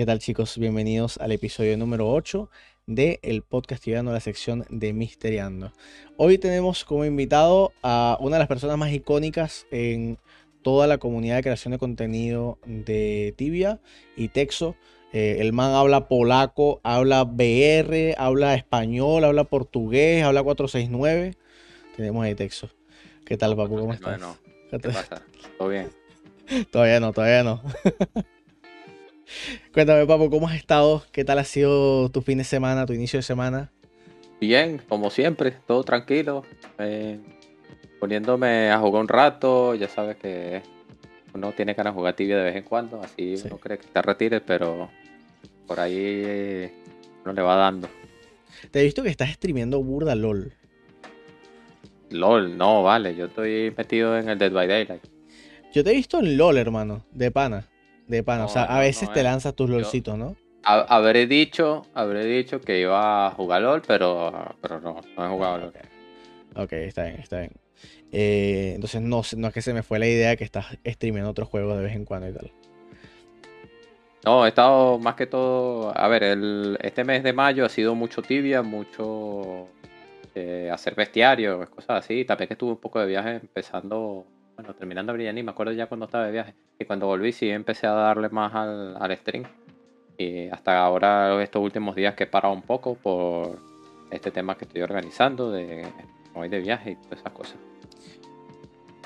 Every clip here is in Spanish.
¿Qué tal chicos? Bienvenidos al episodio número 8 de el podcast a la sección de Misteriando. Hoy tenemos como invitado a una de las personas más icónicas en toda la comunidad de creación de contenido de Tibia y Texo. Eh, el man habla polaco, habla BR, habla español, habla portugués, habla 469. Tenemos ahí Texo. ¿Qué tal, papu? ¿Cómo estás? Bueno, ¿qué pasa? ¿Todo bien? todavía no, todavía no. Cuéntame, papu, ¿cómo has estado? ¿Qué tal ha sido tu fin de semana, tu inicio de semana? Bien, como siempre, todo tranquilo. Eh, poniéndome a jugar un rato, ya sabes que uno tiene ganas de jugar tibia de vez en cuando, así uno cree que te retires, pero por ahí uno le va dando. Te he visto que estás streameando burda LOL. LOL, no, vale, yo estoy metido en el Dead by Daylight. Yo te he visto en LOL, hermano, de pana. De pana, o sea, a veces te eh. lanzas tus LOLcitos, ¿no? habré dicho, habré dicho que iba a jugar LOL, pero, pero no, no he jugado LOL. Ok, está bien, está bien. Eh, entonces no, no es que se me fue la idea que estás streamando otros juegos de vez en cuando y tal. No, he estado más que todo. A ver, el, este mes de mayo ha sido mucho tibia, mucho eh, hacer bestiario, cosas así. También que estuve un poco de viaje empezando bueno, terminando Brillanti, me acuerdo ya cuando estaba de viaje. Y cuando volví sí empecé a darle más al, al stream. Y hasta ahora, estos últimos días que he parado un poco por este tema que estoy organizando, de hoy de viaje y todas esas cosas.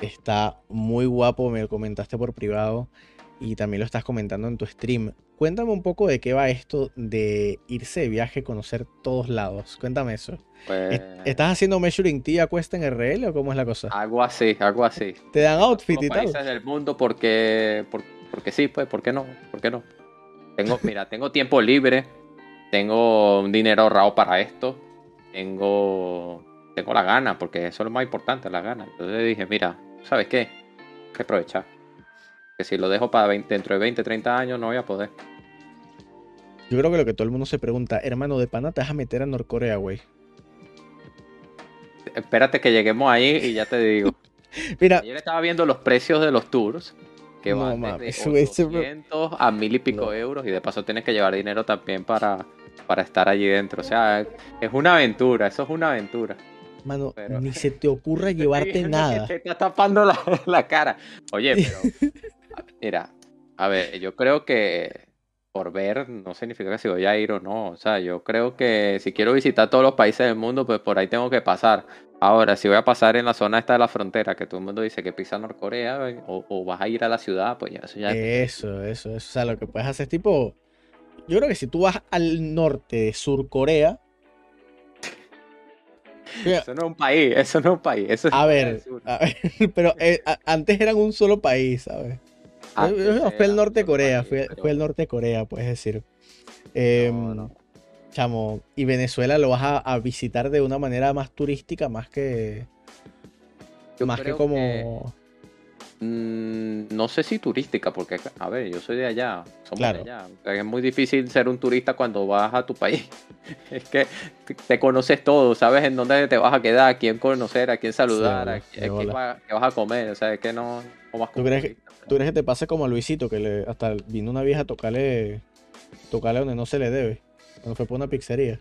Está muy guapo, me lo comentaste por privado y también lo estás comentando en tu stream. Cuéntame un poco de qué va esto de irse de viaje, conocer todos lados. Cuéntame eso. Pues ¿Estás haciendo Measuring T a cuesta en RL o cómo es la cosa? Algo así, algo así. ¿Te dan outfit y tal? del mundo porque, porque sí, pues, ¿por qué no? ¿Por qué no? Tengo, mira, tengo tiempo libre, tengo un dinero ahorrado para esto, tengo, tengo la gana, porque eso es lo más importante, la gana. Entonces dije, mira, ¿sabes qué? Hay que aprovechar. Que si lo dejo para dentro de 20, 30 años no voy a poder. Yo creo que lo que todo el mundo se pregunta, hermano, de pana te vas a meter a Norcorea, güey. Espérate que lleguemos ahí y ya te digo. Mira, ayer estaba viendo los precios de los tours que van de 800 a mil y pico euros y de paso tienes que llevar dinero también para, para estar allí dentro. O sea, es una aventura, eso es una aventura. Mano, ni se te ocurra llevarte nada. Te está tapando la, la cara. Oye, pero Mira, a ver, yo creo que por ver no significa que si voy a ir o no. O sea, yo creo que si quiero visitar todos los países del mundo, pues por ahí tengo que pasar. Ahora, si voy a pasar en la zona esta de la frontera, que todo el mundo dice que pisa Norcorea, o, vas a ir a la ciudad, pues ya eso ya. Eso, eso, eso. O sea, lo que puedes hacer es tipo. Yo creo que si tú vas al norte de Surcorea. Eso no es un país, eso no es un país. Eso a, ver, a, ver, pero eh, antes eran un solo país, ¿sabes? Ah, fue el norte de Corea, fue, el norte de Corea, puedes decir. Em, chamo, y Venezuela lo vas a, visitar de una manera más turística, más que. más que como. Mm, no sé si turística, porque, a ver, yo soy de allá, somos de allá. Es muy difícil ser un turista cuando vas a tu país. es que te conoces todo, sabes en dónde te vas a quedar, a quién conocer, a quién saludar, a, qué, vas a comer. O sea, es que no. ¿Tú crees, ¿Tú crees que te pase como a Luisito, que le, hasta vino una vieja a tocarle, tocarle donde no se le debe? Cuando fue por una pizzería.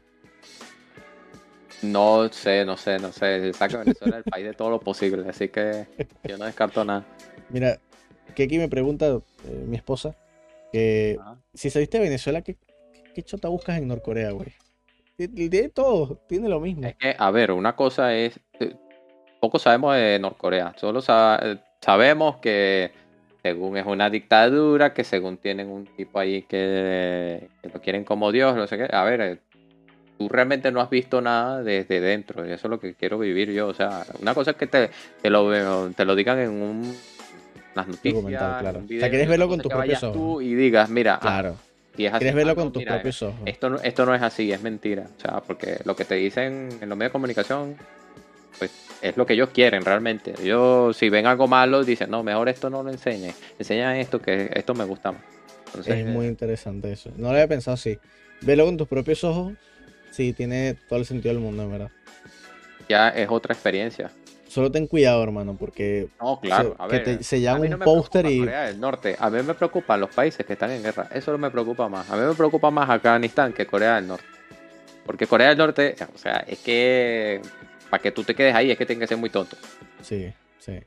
No sé, no sé, no sé. Que Venezuela es el país de todo lo posible, así que yo no descarto nada. Mira, que aquí me pregunta eh, mi esposa que si saliste de Venezuela, ¿qué, qué chota buscas en Norcorea, güey? Tiene todo, tiene lo mismo. Es que, a ver, una cosa es. Eh, poco sabemos de Norcorea. Solo eh, sabemos que según es una dictadura, que según tienen un tipo ahí que, lo quieren como Dios, no sé qué. A ver, eh, tú realmente no has visto nada desde dentro, y eso es lo que quiero vivir yo. O sea, una cosa es que te, te lo, te lo digan en un, unas noticias. claro. o sea, quieres verlo con tus propios ojos. Tú y digas, mira, ah, claro. quieres verlo con tus propios ojos. Esto, esto no es así, es mentira. O sea, porque lo que te dicen en los medios de comunicación pues es lo que ellos quieren realmente. Yo, si ven algo malo, dicen, no, mejor esto no lo enseñe. Enseña esto, que esto me gusta más. es muy interesante eso. No lo había pensado así. Velo con tus propios ojos. Sí, tiene todo el sentido del mundo, en verdad. Ya es otra experiencia. Solo ten cuidado, hermano, porque no, claro, se, a que ver, te, se llama un póster y... Corea del Norte. A mí me preocupan los países que están en guerra. Eso no me preocupa más. A mí me preocupa más Afganistán que Corea del Norte. Porque Corea del Norte, o sea, es que para que tú te quedes ahí es que tienes que ser muy tonto. Sí, sí.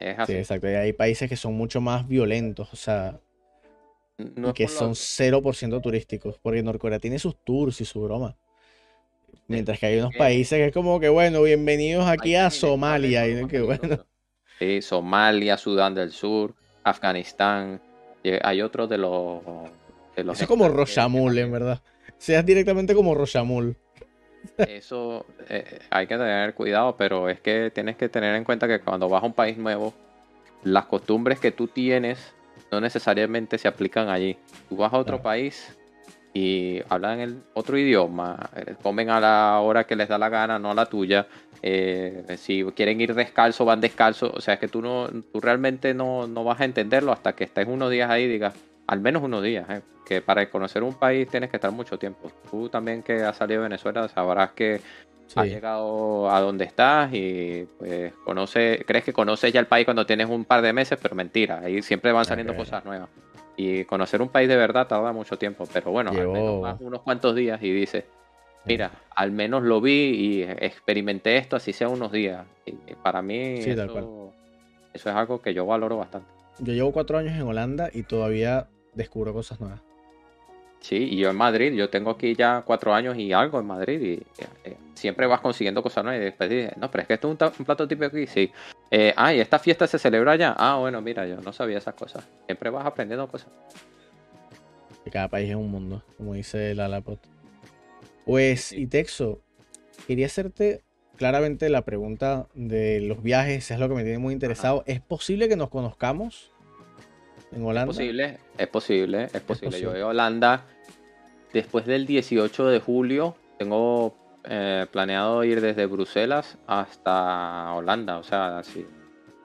Es así. Sí, exacto. Y hay países que son mucho más violentos, o sea, No que son lo- 0% turísticos, porque Norcorea tiene sus tours y su broma. Mientras que hay unos países que es como que, bueno, bienvenidos aquí a Somalia. Y que bueno. Sí, Somalia, Sudán del Sur, Afganistán. y Hay otros de los. De los eso es como Rochamul, en verdad. Seas directamente como Rochamul. Eso eh, hay que tener cuidado, pero es que tienes que tener en cuenta que cuando vas a un país nuevo, las costumbres que tú tienes no necesariamente se aplican allí. Tú vas a otro Claro. país y hablan el otro idioma, eh, comen a la hora que les da la gana, no a la tuya. eh, si quieren ir descalzo, van descalzo. O sea, es que tú no, tú realmente no, no vas a entenderlo hasta que estés unos días ahí y digas, al menos unos días, eh, que para conocer un país tienes que estar mucho tiempo. Tú también que has salido de Venezuela sabrás que has Sí, llegado a donde estás y pues conoce, crees que conoces ya el país cuando tienes un par de meses, pero mentira, ahí siempre van saliendo cosas nuevas. Y conocer un país de verdad tarda mucho tiempo, pero bueno, al menos unos cuantos días y dices, mira, al menos lo vi y experimenté esto, así sea unos días. Y para mí Sí, eso, eso es algo que yo valoro bastante. Yo llevo cuatro años en Holanda y todavía descubro cosas nuevas. Sí, y yo en Madrid, yo tengo aquí ya cuatro años y algo en Madrid y eh, siempre vas consiguiendo cosas nuevas y después dices, no, pero es que esto es un, plato típico aquí, sí. Eh, ah, y esta fiesta se celebra allá. Ah, bueno, mira, yo no sabía esas cosas. Siempre vas aprendiendo cosas. Cada país es un mundo, como dice Lalapot. Pues, Sí. y Texo, quería hacerte claramente la pregunta de los viajes, es lo que me tiene muy interesado. ¿Es posible que nos conozcamos en Es Holanda? posible, es posible, es posible. Yo posible. voy a Holanda después del 18 de julio. Tengo eh, planeado ir desde Bruselas hasta Holanda. O sea, si,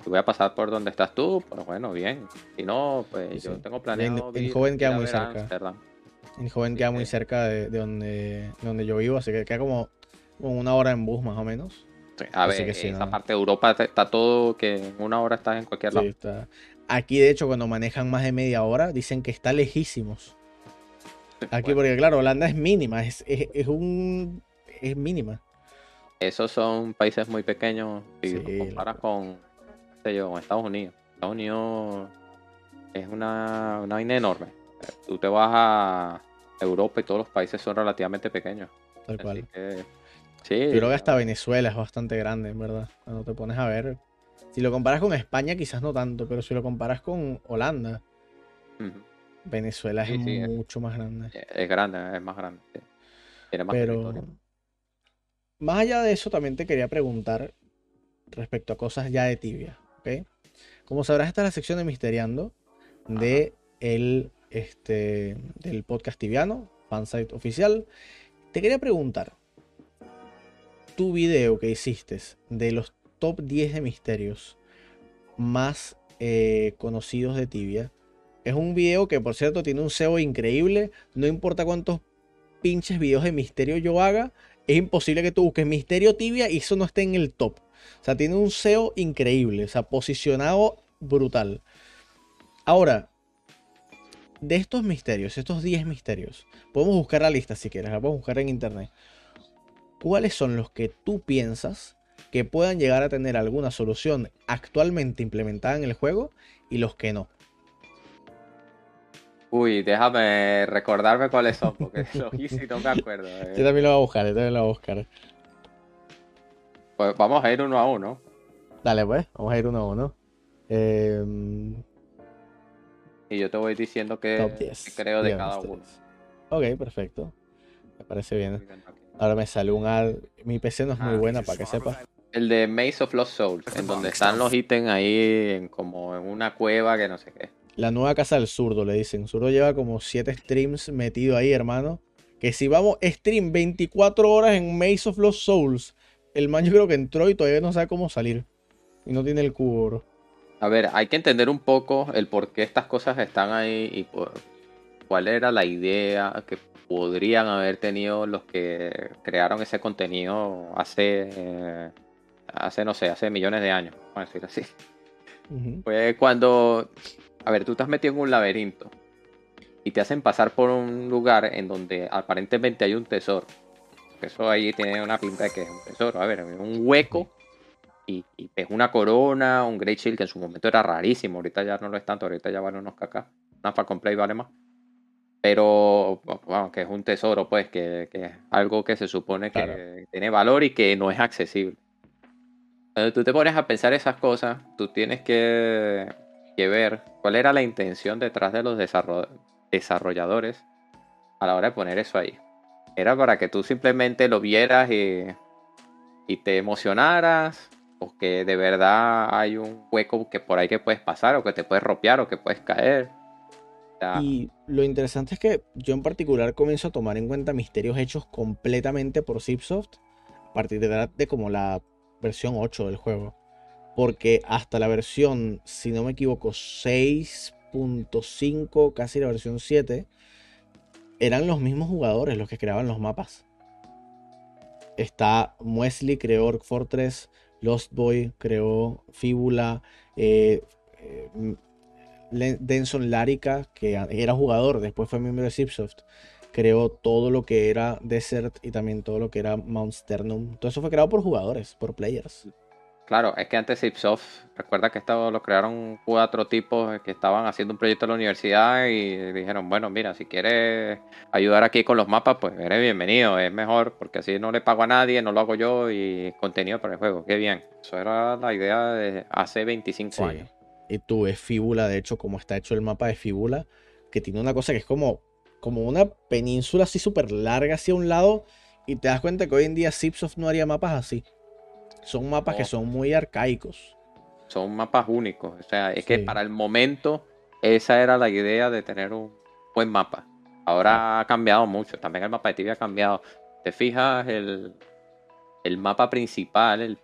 si voy a pasar por donde estás tú, pues bueno, bien. Si no, pues Sí, yo sí. tengo planeado el ir- joven queda ir muy cerca. Ámsterdam. El joven Sí, queda muy sí. cerca de, de donde, de donde yo vivo, así que queda como, como una hora en bus más o menos. A ver, esa no. parte de Europa está todo que en una hora estás en cualquier Sí, lado. está. Aquí, de hecho, cuando manejan más de media hora, dicen que está lejísimos. Aquí, Bueno, porque claro, Holanda es mínima, es, es, es un. es mínima. esos son países muy pequeños y Sí, los comparas con, qué sé yo, con Estados Unidos. Estados Unidos es una, una vaina enorme. Tú te vas a Europa y todos los países son relativamente pequeños. Tal cual. que, sí. Yo creo que hasta Venezuela es bastante grande, en verdad. Cuando te pones a ver. Si lo comparas con España, quizás no tanto, pero si lo comparas con Holanda. Venezuela es Sí, sí, es- mucho más grande. Es grande, es más grande. sí. Tiene más Pero territorio. más allá de eso, también te quería preguntar respecto a cosas ya de tibia, ¿ok? Como sabrás, esta es la sección de Misteriando de el, este, del podcast tibiano, fansite oficial. Te quería preguntar, tu video que hiciste de los top 10 de misterios más eh, conocidos de tibia, es un video que por cierto tiene un SEO increíble, no importa cuántos pinches videos de misterio yo haga, es imposible que tú busques misterio tibia y eso no esté en el top. O sea, tiene un SEO increíble, o sea, posicionado brutal. Ahora, de estos misterios, estos 10 misterios, podemos buscar la lista si quieres, la podemos buscar en internet. ¿Cuáles son los que tú piensas que puedan llegar a tener alguna solución actualmente implementada en el juego y los que no? Uy, déjame recordarme cuáles son, porque los hice y no me acuerdo. eh. Yo también lo voy a buscar, yo también lo voy a buscar. Pues vamos a ir uno a uno. Dale, pues, vamos a ir uno a uno. Em, Y yo te voy diciendo 10. creo de Bien, cada uno. Ok, perfecto. Me parece bien. Ahora me sale un ad. Mi PC no es muy Ah, buena, para que sepas. El de Maze of Lost Souls, en donde están los ítems ahí en- como en una cueva que no sé qué. La nueva casa del zurdo, le dicen. Zurdo lleva como 7 streams metido ahí, hermano. Que si vamos, stream 24 horas en Maze of Lost Souls. El man yo creo que entró y todavía no sabe cómo salir. Y no tiene el cubo, bro. A ver, hay que entender un poco el por qué estas cosas están ahí y por- cuál era la idea que podrían haber tenido los que crearon ese contenido hace eh, hace, no sé, hace millones de años, vamos a decir así. Pues cuando, a ver, tú estás metido en un laberinto y te hacen pasar por un lugar en donde aparentemente hay un tesoro. Eso ahí tiene una pinta de que es un tesoro. A ver, un hueco y, es una corona, un Great Shield que en su momento era rarísimo. Ahorita ya no lo es tanto, ahorita ya vale unos cacas. Una Falcon Play vale más. Pero, bueno, que es un tesoro, pues, que, es algo que se supone que tiene valor y que no es accesible. Cuando tú te pones a pensar esas cosas, tú tienes que, ver cuál era la intención detrás de los desarrolladores a la hora de poner eso ahí. Era para que tú simplemente lo vieras y, y te emocionaras, o que de verdad hay un hueco que por ahí que puedes pasar, o que te puedes ropear, o que puedes caer. Y lo interesante es que yo en particular comienzo a tomar en cuenta misterios hechos completamente por Zipsoft a partir de como la versión 8 del juego. Porque hasta la versión, si no me equivoco, 6.5, casi la versión 7, eran los mismos jugadores los que creaban los mapas. Está Muesli, creó Orc Fortress, Lost Boy, creó Fibula, eh, eh, Denson Larica, que era jugador, después fue miembro de Zipsoft, creó todo lo que era Desert y también todo lo que era Mount Sternum. Todo eso fue creado por jugadores, por players. Claro, es que antes Zipsoft, recuerda que esto lo crearon cuatro tipos que estaban haciendo un proyecto en la universidad y dijeron, bueno, mira, si quieres ayudar aquí con los mapas, pues eres bienvenido, es mejor, porque así no le pago a nadie, no lo hago yo y contenido para el juego, qué bien. Eso era la idea de hace 25 años. Y tú ves Fíbula, de hecho, como está hecho el mapa de Fíbula, que tiene una cosa que es como, como una península así súper larga hacia un lado. Y te das cuenta que hoy en día Zipsoft no haría mapas así. Son mapas que son muy arcaicos. Son mapas únicos. O sea, es que para el momento esa era la idea de tener un buen mapa. Ahora ha cambiado mucho. También el mapa de Tibia ha cambiado. Te fijas, el, el mapa principal, el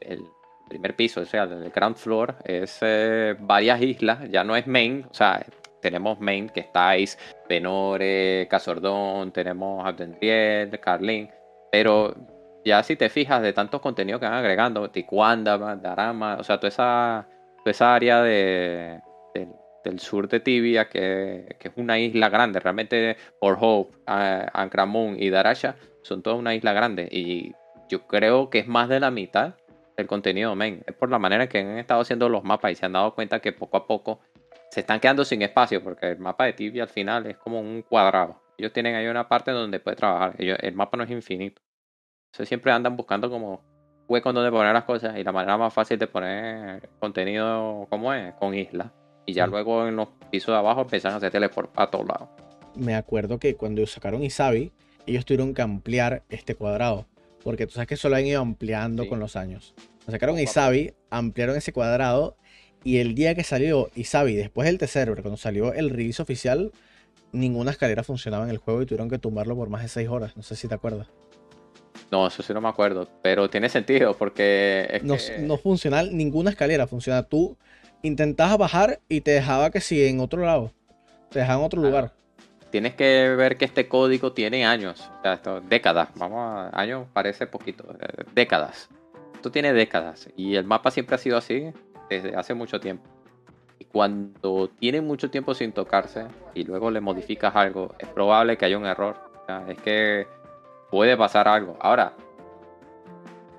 primer piso, o sea, el ground floor, es eh, varias islas, ya no es main, o sea, tenemos main que estáis, Benore, Casordón, tenemos Abdendriel, Carlin, pero ya si te fijas de tantos contenidos que van agregando, Ticuanda, Darama, o sea, toda esa, esa área de, del sur de Tibia, que, que, es una isla grande, realmente Port Hope, Ancramun y Darasha son toda una isla grande y yo creo que es más de la mitad el contenido main. Es por la manera que han estado haciendo los mapas y se han dado cuenta que poco a poco se están quedando sin espacio porque el mapa de Tibia al final es como un cuadrado. Ellos tienen ahí una parte donde puede trabajar. el mapa no es infinito. Entonces siempre andan buscando como huecos donde poner las cosas y la manera más fácil de poner contenido como es, con islas. Y ya luego en los pisos de abajo empiezan a hacer teleport a todos lados. Me acuerdo que cuando sacaron Isabi, ellos tuvieron que ampliar este cuadrado. Porque tú sabes que solo han ido ampliando con los años. Sacaron Isabi, ampliaron ese cuadrado. Y el día que salió Isabi, después del tercero, cuando salió el release oficial, ninguna escalera funcionaba en el juego y tuvieron que tumbarlo por más de 6 horas. No sé si te acuerdas. No, eso sí no me acuerdo. Pero tiene sentido porque. no, no funciona ninguna escalera. Funciona. Tú intentabas bajar y te dejaba que sí en otro lado. Te dejaba en otro lugar. Tienes que ver que este código tiene años. O sea, esto, décadas. Vamos a. Años parece poquito. Eh, décadas. Esto tiene décadas y el mapa siempre ha sido así desde hace mucho tiempo. Y cuando tiene mucho tiempo sin tocarse y luego le modificas algo, es probable que haya un error. es que puede pasar algo. Ahora,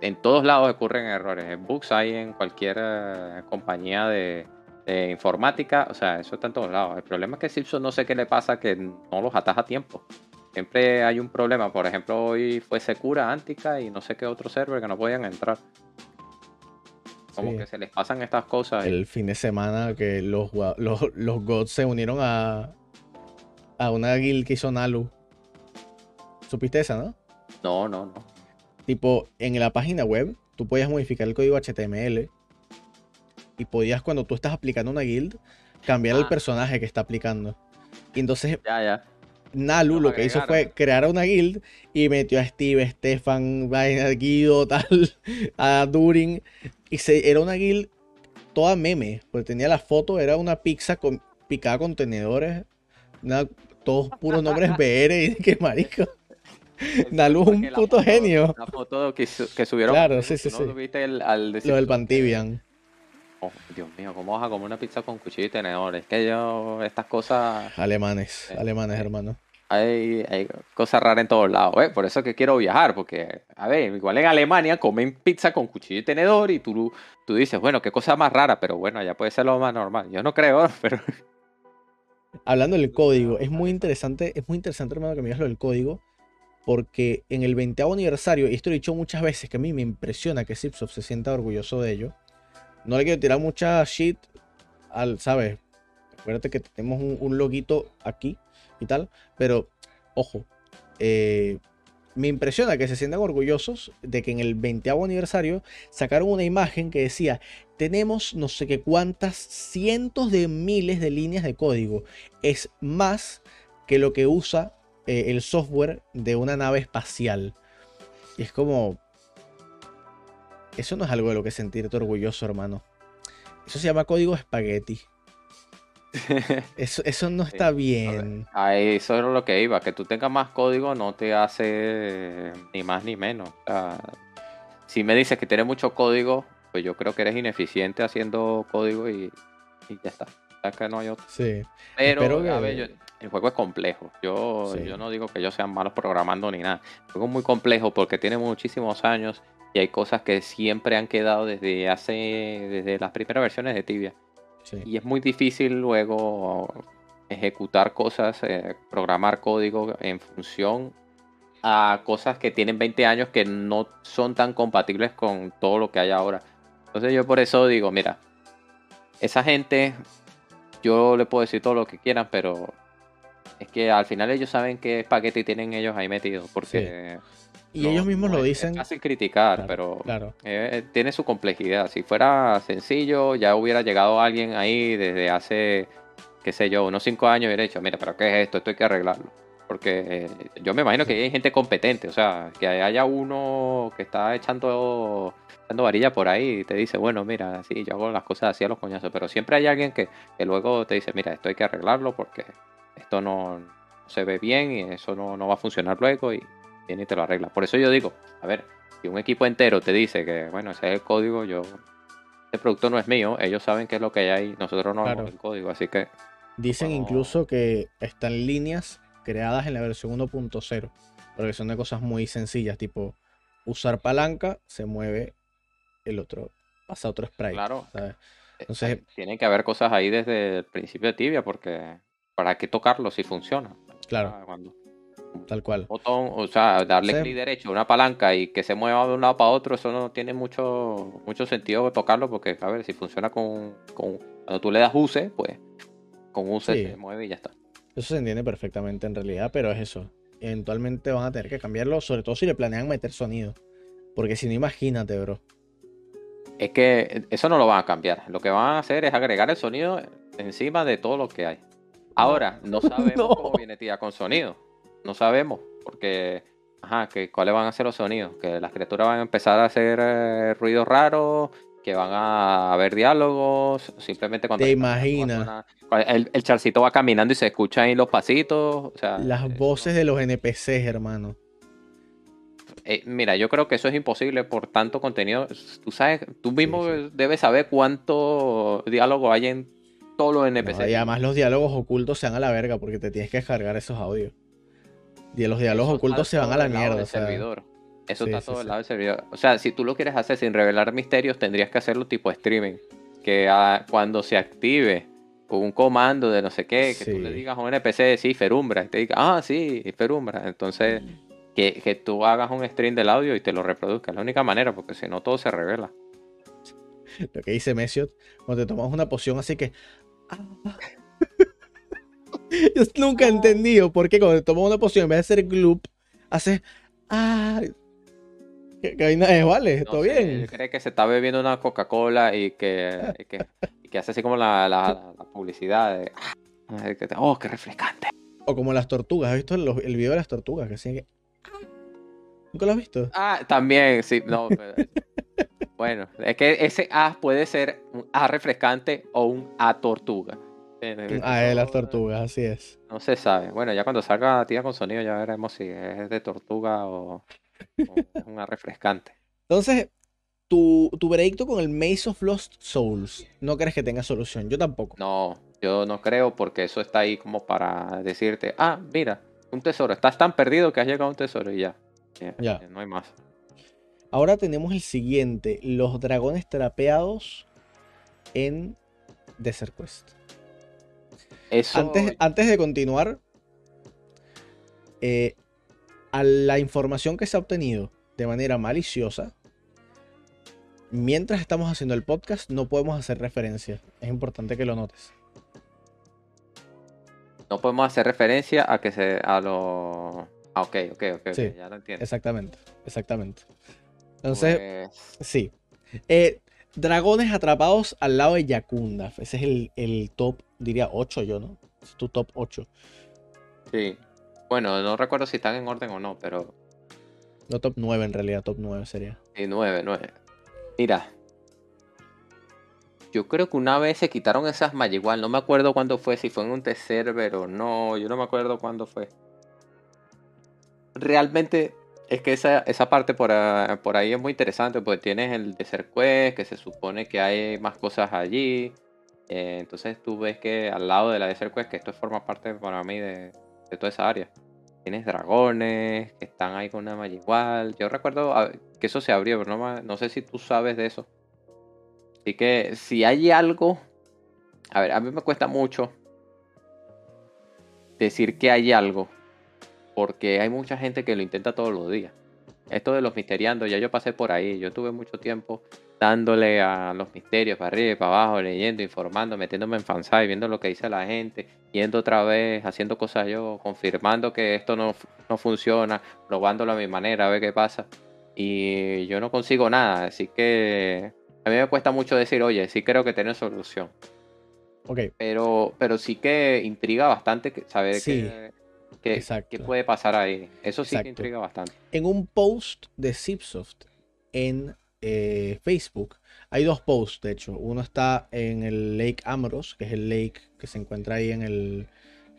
en todos lados ocurren errores. En bugs hay en cualquier eh, compañía de, informática. O sea, eso está en todos lados. El problema es que Simpson no sé qué le pasa que no los ataja a tiempo. Siempre hay un problema. Por ejemplo, hoy fue Secura, Antica y no sé qué otro server que no podían entrar. Como que se les pasan estas cosas. El fin de semana que los, los, gods se unieron a, a una guild que hizo Nalu. ¿Supiste esa, no? No, no, no. Tipo, en la página web, tú podías modificar el código HTML y podías, cuando tú estás aplicando una guild, cambiar el ah. personaje que está aplicando. Y entonces, ya, ya. Nalu lo que hizo fue crear una guild y metió a Steve, Stefan, Guido, tal, a Durin. Y se, era una guild toda meme, porque tenía la foto, era una pizza con, picada con tenedores, todos puros nombres BR y qué marico. Nalu es un puto genio. La foto que, que subieron. Claro, sí, sí, ¿no? sí. ¿Viste el, al Lo del Pantibian. Oh, Dios mío, ¿cómo vas a comer una pizza con cuchillo y tenedor? Es que yo, estas cosas, Alemanes, Sí, alemanes, hermano. hay, hay cosas raras en todos lados, ¿eh? Por eso es que quiero viajar, porque, a ver, igual en Alemania comen pizza con cuchillo y tenedor y tú, tú dices, bueno, qué cosa más rara, pero bueno, allá puede ser lo más normal. Yo no creo, pero Hablando del código, es muy interesante, es muy interesante, hermano, que me digas lo del código, porque en el 20 aniversario, y esto lo he dicho muchas veces, que a mí me impresiona que Zipsoft se sienta orgulloso de ello. No le quiero tirar mucha shit al, ¿sabes? Acuérdate que tenemos un, un loguito aquí y tal, pero ojo, eh, me impresiona que se sientan orgullosos de que en el 20 aniversario sacaron una imagen que decía, tenemos no sé qué cuántas cientos de miles de líneas de código. Es más que lo que usa eh, el software de una nave espacial. Y es como... Eso no es algo de lo que sentirte orgulloso, hermano. Eso se llama código espagueti. Eso, eso no está bien. a eso es lo que iba, que tú tengas más código no te hace ni más ni menos. Sea, si me dices que tienes mucho código, pues yo creo que eres ineficiente haciendo código y, y ya está. Que no hay otro. Sí. Pero, que- a ver, yo- el juego es complejo. Yo, Sí. yo no digo que ellos sean malos programando ni nada. El juego es muy complejo porque tiene muchísimos años y hay cosas que siempre han quedado desde hace, desde las primeras versiones de Tibia. sí. Y es muy difícil luego ejecutar cosas, eh, programar código en función a cosas que tienen 20 años que no son tan compatibles con todo lo que hay ahora. Entonces yo por eso digo, mira, esa gente, yo le puedo decir todo lo que quieran, pero es que al final ellos saben qué espagueti tienen ellos ahí metidos, porque... Y no- ellos mismos no lo dicen. Fácil criticar, Claro, pero Claro. eh, tiene su complejidad. Si fuera sencillo, ya hubiera llegado alguien ahí desde hace, qué sé yo, unos cinco años y hubiera dicho, mira, pero ¿qué es esto? Esto hay que arreglarlo. Porque eh, yo me imagino que hay gente competente, o sea, que haya uno que está echando, echando varilla por ahí y te dice, bueno, mira, sí, yo hago las cosas así a los coñazos, pero siempre hay alguien que, que luego te dice, mira, esto hay que arreglarlo porque esto no, no se ve bien y eso no, no va a funcionar luego y viene y te lo arregla. Por eso yo digo, a ver, si un equipo entero te dice que, bueno, ese es el código, yo, este producto no es mío, ellos saben qué es lo que hay ahí, nosotros no Claro. vemos el código, así que Dicen incluso que están líneas creadas en la versión 1.0, porque son de cosas muy sencillas, tipo usar palanca, se mueve el otro, pasa otro sprite. Claro. ¿sabes? Entonces- eh, tienen que haber cosas ahí desde el principio de Tibia, porque ¿para qué tocarlo si funciona? Claro, Cuando tal cual. botón, o sea, darle Sí. clic derecho a una palanca y que se mueva de un lado para otro, eso no tiene mucho, mucho sentido tocarlo, porque, a ver, si funciona con, con cuando tú le das use, pues con use Sí. se mueve y ya está. Eso se entiende perfectamente en realidad, pero es eso. Eventualmente van a tener que cambiarlo, sobre todo si le planean meter sonido. Porque si no, imagínate, bro. Es que eso no lo van a cambiar. Lo que van a hacer es agregar el sonido encima de todo lo que hay. Ahora, no sabemos No. cómo viene tía con sonido. No sabemos, porque, ajá, que cuáles van a ser los sonidos. Que las criaturas van a empezar a hacer eh, ruidos raros, que van a haber diálogos, simplemente cuando... Te imaginas. El, el charcito va caminando y se escuchan ahí los pasitos. O sea, Las eso voces no- de los NPCs, hermano. Eh, mira, yo creo que eso es imposible por tanto contenido. Tú sabes, tú mismo Sí, debes saber cuánto diálogo hay en todos los No, NPCs. y además los diálogos ocultos se van a la verga porque te tienes que descargar esos audios. Y los diálogos Eso ocultos se van a la mierda. del o sea, servidor. Eso sí, está sí, todo sí. lado del servidor. O sea, si tú lo quieres hacer sin revelar misterios, tendrías que hacerlo tipo streaming. Que ah, cuando se active un comando de no sé qué, que tú le digas a un NPC, sí, Ferumbra, y te diga, ah, sí, Ferumbra. Entonces, que, que tú hagas un stream del audio y te lo reproduzca. Es la única manera, porque si no, todo se revela. lo que dice Mesiot, cuando te tomas una poción así que. Ah. Yo nunca he entendido por qué cuando tomas una poción, en vez de hacer gloop, haces. Ah. Que, que es, vale, No todo sé, bien. yo creo que se está bebiendo una Coca-Cola y que, y que, y que hace así como la, la- la publicidad de, ah, oh, qué refrescante. O como las tortugas, ¿has visto el video de las tortugas? Que hacían que. ¿Nunca lo has visto? Ah, también, sí, no, pero- bueno, es que ese A puede ser un A refrescante o un A tortuga. Ah, es las tortugas, así es. No se sabe. Bueno, ya cuando salga la tía con sonido ya veremos si es de tortuga o, una refrescante. Entonces, tu, tu veredicto con el Maze of Lost Souls, ¿no crees que tenga solución? Yo tampoco. No, yo no creo porque eso está ahí como para decirte, ah, mira, un tesoro, estás tan perdido que has llegado a un tesoro y ya. Ya. No hay más. Ahora tenemos el siguiente, los dragones trapeados en Desert Quest. Antes, antes de continuar, eh, a la información que se ha obtenido de manera maliciosa, mientras estamos haciendo el podcast no podemos hacer referencia. Es importante que lo notes. No podemos hacer referencia a que se a lo Ah, ok, ok, ok, ya lo entiendo. Exactamente, exactamente. Entonces, pues sí. Eh, dragones atrapados al lado de Yakunda. Ese es el, top, diría 8 yo, ¿no? Es tu top 8. Sí. Bueno, no recuerdo si están en orden o no, pero. No, top 9 en realidad, top 9 sería. Sí, 9, 9. Mira. Yo creo que una vez se quitaron esas igual. No me acuerdo cuándo fue, si fue en un T-Server o no. Yo no me acuerdo cuándo fue realmente es que esa, esa parte por, por, ahí es muy interesante, porque tienes el Desert Quest, que se supone que hay más cosas allí. Eh, entonces tú ves que al lado de la Desert Quest, que esto forma parte para mí de, de toda esa área, tienes dragones que están ahí con una igual. Yo recuerdo que eso se abrió, pero no, no sé si tú sabes de eso. Así que si hay algo, a ver, a mí me cuesta mucho decir que hay algo porque hay mucha gente que lo intenta todos los días. Esto de los misteriando, ya yo pasé por ahí, yo tuve mucho tiempo dándole a los misterios para arriba y para abajo, leyendo, informando, metiéndome en fansite, viendo lo que dice la gente, yendo otra vez, haciendo cosas yo, confirmando que esto no, no funciona, probándolo a mi manera, a ver qué pasa. Y yo no consigo nada, así que a mí me cuesta mucho decir, oye, sí creo que tiene solución. Ok. Pero, pero sí que intriga bastante saber que ¿Qué, puede pasar ahí? Eso sí que intriga bastante. En un post de Zipsoft en eh, Facebook, hay dos posts, de hecho. Uno está en el Lake Amros, que es el lake que se encuentra ahí en, el,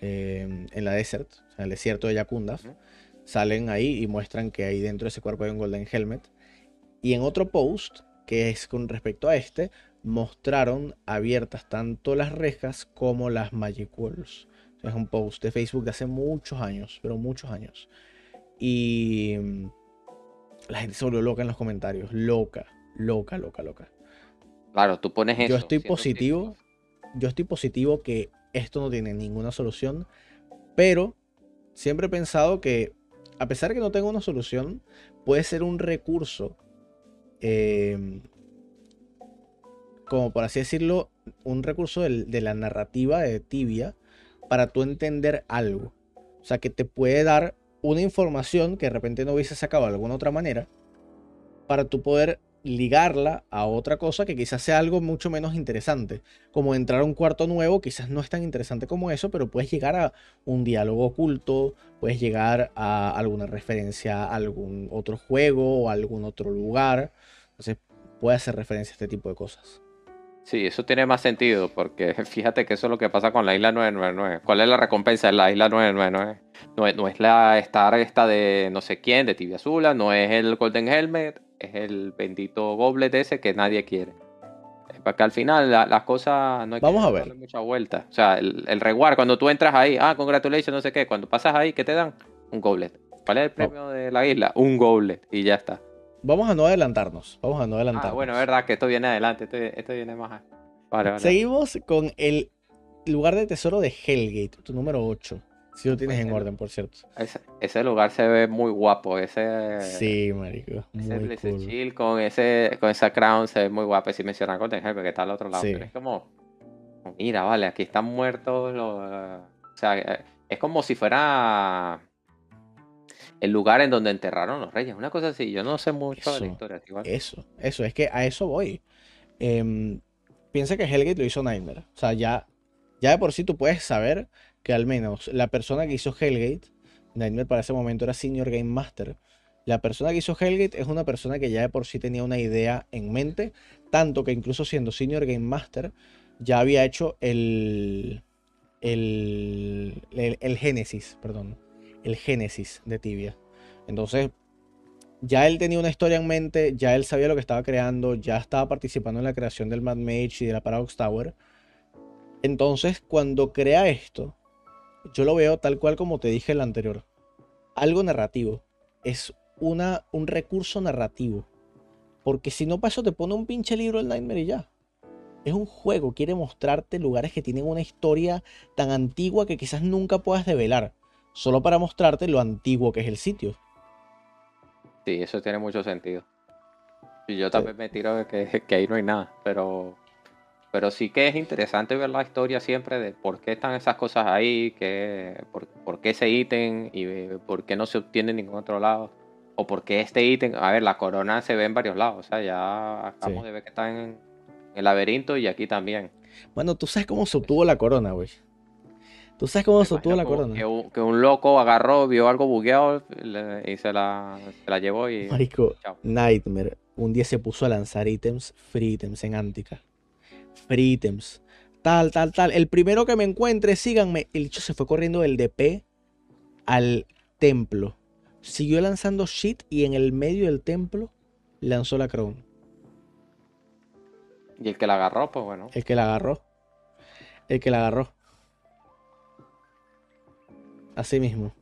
eh, en la desert, en el desierto de Yakunda. Salen ahí y muestran que ahí dentro de ese cuerpo hay un Golden Helmet. Y en otro post, que es con respecto a este, mostraron abiertas tanto las rejas como las Magic Walls. Es un post de Facebook de hace muchos años, pero muchos años. Y mm, la gente se volvió loca en los comentarios. Loca, loca, loca, loca. Claro, tú pones eso. Yo estoy positivo. Yo estoy positivo que esto no tiene ninguna solución. Pero siempre he pensado que, a pesar de que no tenga una solución, puede ser un recurso. Em, como por así decirlo, un recurso de la narrativa de Tibia para tú entender algo. O sea, que te puede dar una información que de repente no hubiese sacado de alguna otra manera para tú poder ligarla a otra cosa que quizás sea algo mucho menos interesante. Como entrar a un cuarto nuevo, quizás no es tan interesante como eso, pero puedes llegar a un diálogo oculto, puedes llegar a alguna referencia a algún otro juego o algún otro lugar. Entonces, puede hacer referencia a este tipo de cosas. Sí, eso tiene más sentido, porque fíjate que eso es lo que pasa con la isla 999. ¿Cuál es la recompensa de la isla 999? No es, no es la Star esta de no sé quién, de Tibia Azula, no es el Golden Helmet, es el bendito Goblet ese que nadie quiere. Para que al final las cosas no hay Vamos a ver. mucha vuelta. O sea, el, el reward, cuando tú entras ahí, ah, congratulations, no sé qué, cuando pasas ahí, ¿qué te dan? Un Goblet. ¿Cuál es el premio de la isla? Un Goblet, y ya está vamos a no adelantarnos. Vamos a no adelantarnos. Ah, bueno, es verdad que esto viene adelante, esto, viene más. Vale, Seguimos con el lugar de tesoro de Hellgate, tu número 8. Si lo tienes en orden, por cierto. Ese, lugar se ve muy guapo. Ese, sí, marico. Ese, chill con, ese, con esa crown se ve muy guapo. Si mencionan Golden Hell, que está al otro lado. Pero es como. Mira, vale, aquí están muertos los. O sea, es como si fuera el lugar en donde enterraron los reyes. Una cosa así, yo no sé mucho de la historia. Eso, eso, es que a eso voy. Em, piensa que Hellgate lo hizo Nightmare. O sea, ya, ya de por sí tú puedes saber que al menos la persona que hizo Hellgate, Nightmare para ese momento era Senior Game Master. La persona que hizo Hellgate es una persona que ya de por sí tenía una idea en mente, tanto que incluso siendo Senior Game Master, ya había hecho el, el, el, el génesis, perdón, el génesis de Tibia. Entonces, ya él tenía una historia en mente, ya él sabía lo que estaba creando, ya estaba participando en la creación del Mad Mage y de la Paradox Tower. Entonces, cuando crea esto, yo lo veo tal cual como te dije en el anterior. Algo narrativo. Es una, un recurso narrativo. Porque si no, para eso te pone un pinche libro el Nightmare y ya. Es un juego, quiere mostrarte lugares que tienen una historia tan antigua que quizás nunca puedas develar. Solo para mostrarte lo antiguo que es el sitio. Sí, eso tiene mucho sentido. Y yo también me tiro que, que ahí no hay nada, pero, pero sí que es interesante ver la historia siempre de por qué están esas cosas ahí, que, por, qué ese ítem y por qué no se obtiene en ningún otro lado. O por qué este ítem, a ver, la corona se ve en varios lados, o sea, ya acabamos de ver que está en el laberinto y aquí también. Bueno, tú sabes cómo se obtuvo la corona, güey. ¿Tú sabes cómo se obtuvo la corona? Que un, loco agarró, vio algo bugueado y se la, llevó y... Marico, Nightmare un día se puso a lanzar ítems, free ítems en Antica. Free ítems. Tal, tal, tal. El primero que me encuentre, síganme. El hecho se fue corriendo del DP al templo. Siguió lanzando shit y en el medio del templo lanzó la crown. Y el que la agarró, pues bueno. El que la agarró. El que la agarró. Así mismo.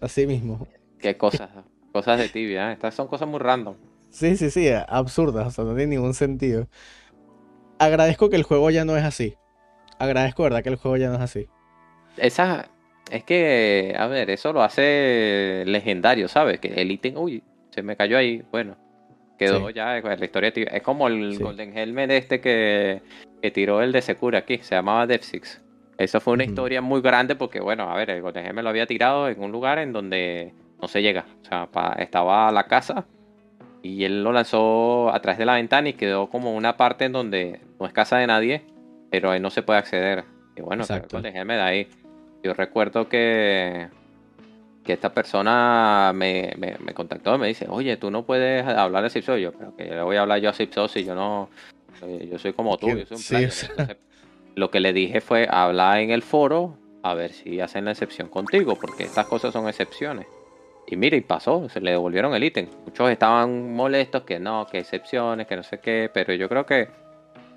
Así mismo. Qué cosas. cosas de tibia. ¿eh? Estas son cosas muy random. Sí, sí, sí. Absurdas. O sea, no tiene ningún sentido. Agradezco que el juego ya no es así. Agradezco, ¿verdad? Que el juego ya no es así. Esa. Es que, a ver, eso lo hace legendario, ¿sabes? Que el ítem, uy, se me cayó ahí. Bueno, quedó ya la historia. Tibia. Es como el Golden Helmet este que, que tiró el de Secura aquí. Se llamaba Six. Eso fue una historia muy grande porque, bueno, a ver, el Golden me lo había tirado en un lugar en donde no se llega. O sea, estaba la casa y él lo lanzó a través de la ventana y quedó como una parte en donde no es casa de nadie, pero ahí no se puede acceder. Y bueno, el Golden de ahí. Yo recuerdo que, que esta persona me, me, contactó y me dice, oye, tú no puedes hablar de Zipsos. Yo, pero que le voy a hablar yo a Zipsos si yo no... Yo soy como tú, yo soy un sí, lo que le dije fue hablar en el foro a ver si hacen la excepción contigo, porque estas cosas son excepciones. Y mire, y pasó, se le devolvieron el ítem. Muchos estaban molestos que no, que excepciones, que no sé qué, pero yo creo que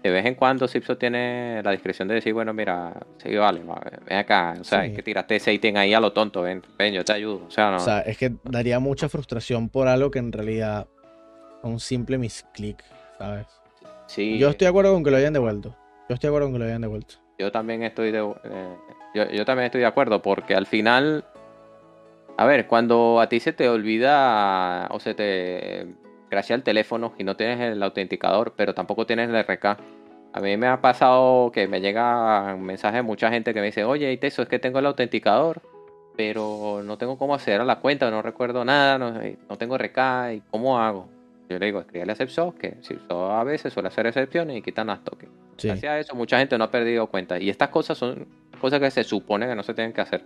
de vez en cuando Sipso tiene la discreción de decir, bueno, mira, sí, vale, ven acá, o sea, es que tiraste ese ítem ahí a lo tonto, ven, ven, yo te ayudo. O sea, no. O sea, es que daría mucha frustración por algo que en realidad un simple misclick, ¿sabes? Sí. Yo estoy de acuerdo con que lo hayan devuelto. Yo estoy de acuerdo con que lo hayan devuelto. Yo también estoy de, eh, yo, también estoy de acuerdo porque al final, a ver, cuando a ti se te olvida o se te crashea el teléfono y no tienes el autenticador, pero tampoco tienes el RK. A mí me ha pasado que me llega mensaje de mucha gente que me dice, oye, eso es que tengo el autenticador, pero no tengo cómo acceder a la cuenta, no recuerdo nada, no, no tengo RK, ¿y cómo hago? Yo le digo, escribe la que SIPSO a veces suele hacer excepciones y quitan las toques. Gracias a eso, mucha gente no ha perdido cuenta. Y estas cosas son cosas que se supone que no se tienen que hacer.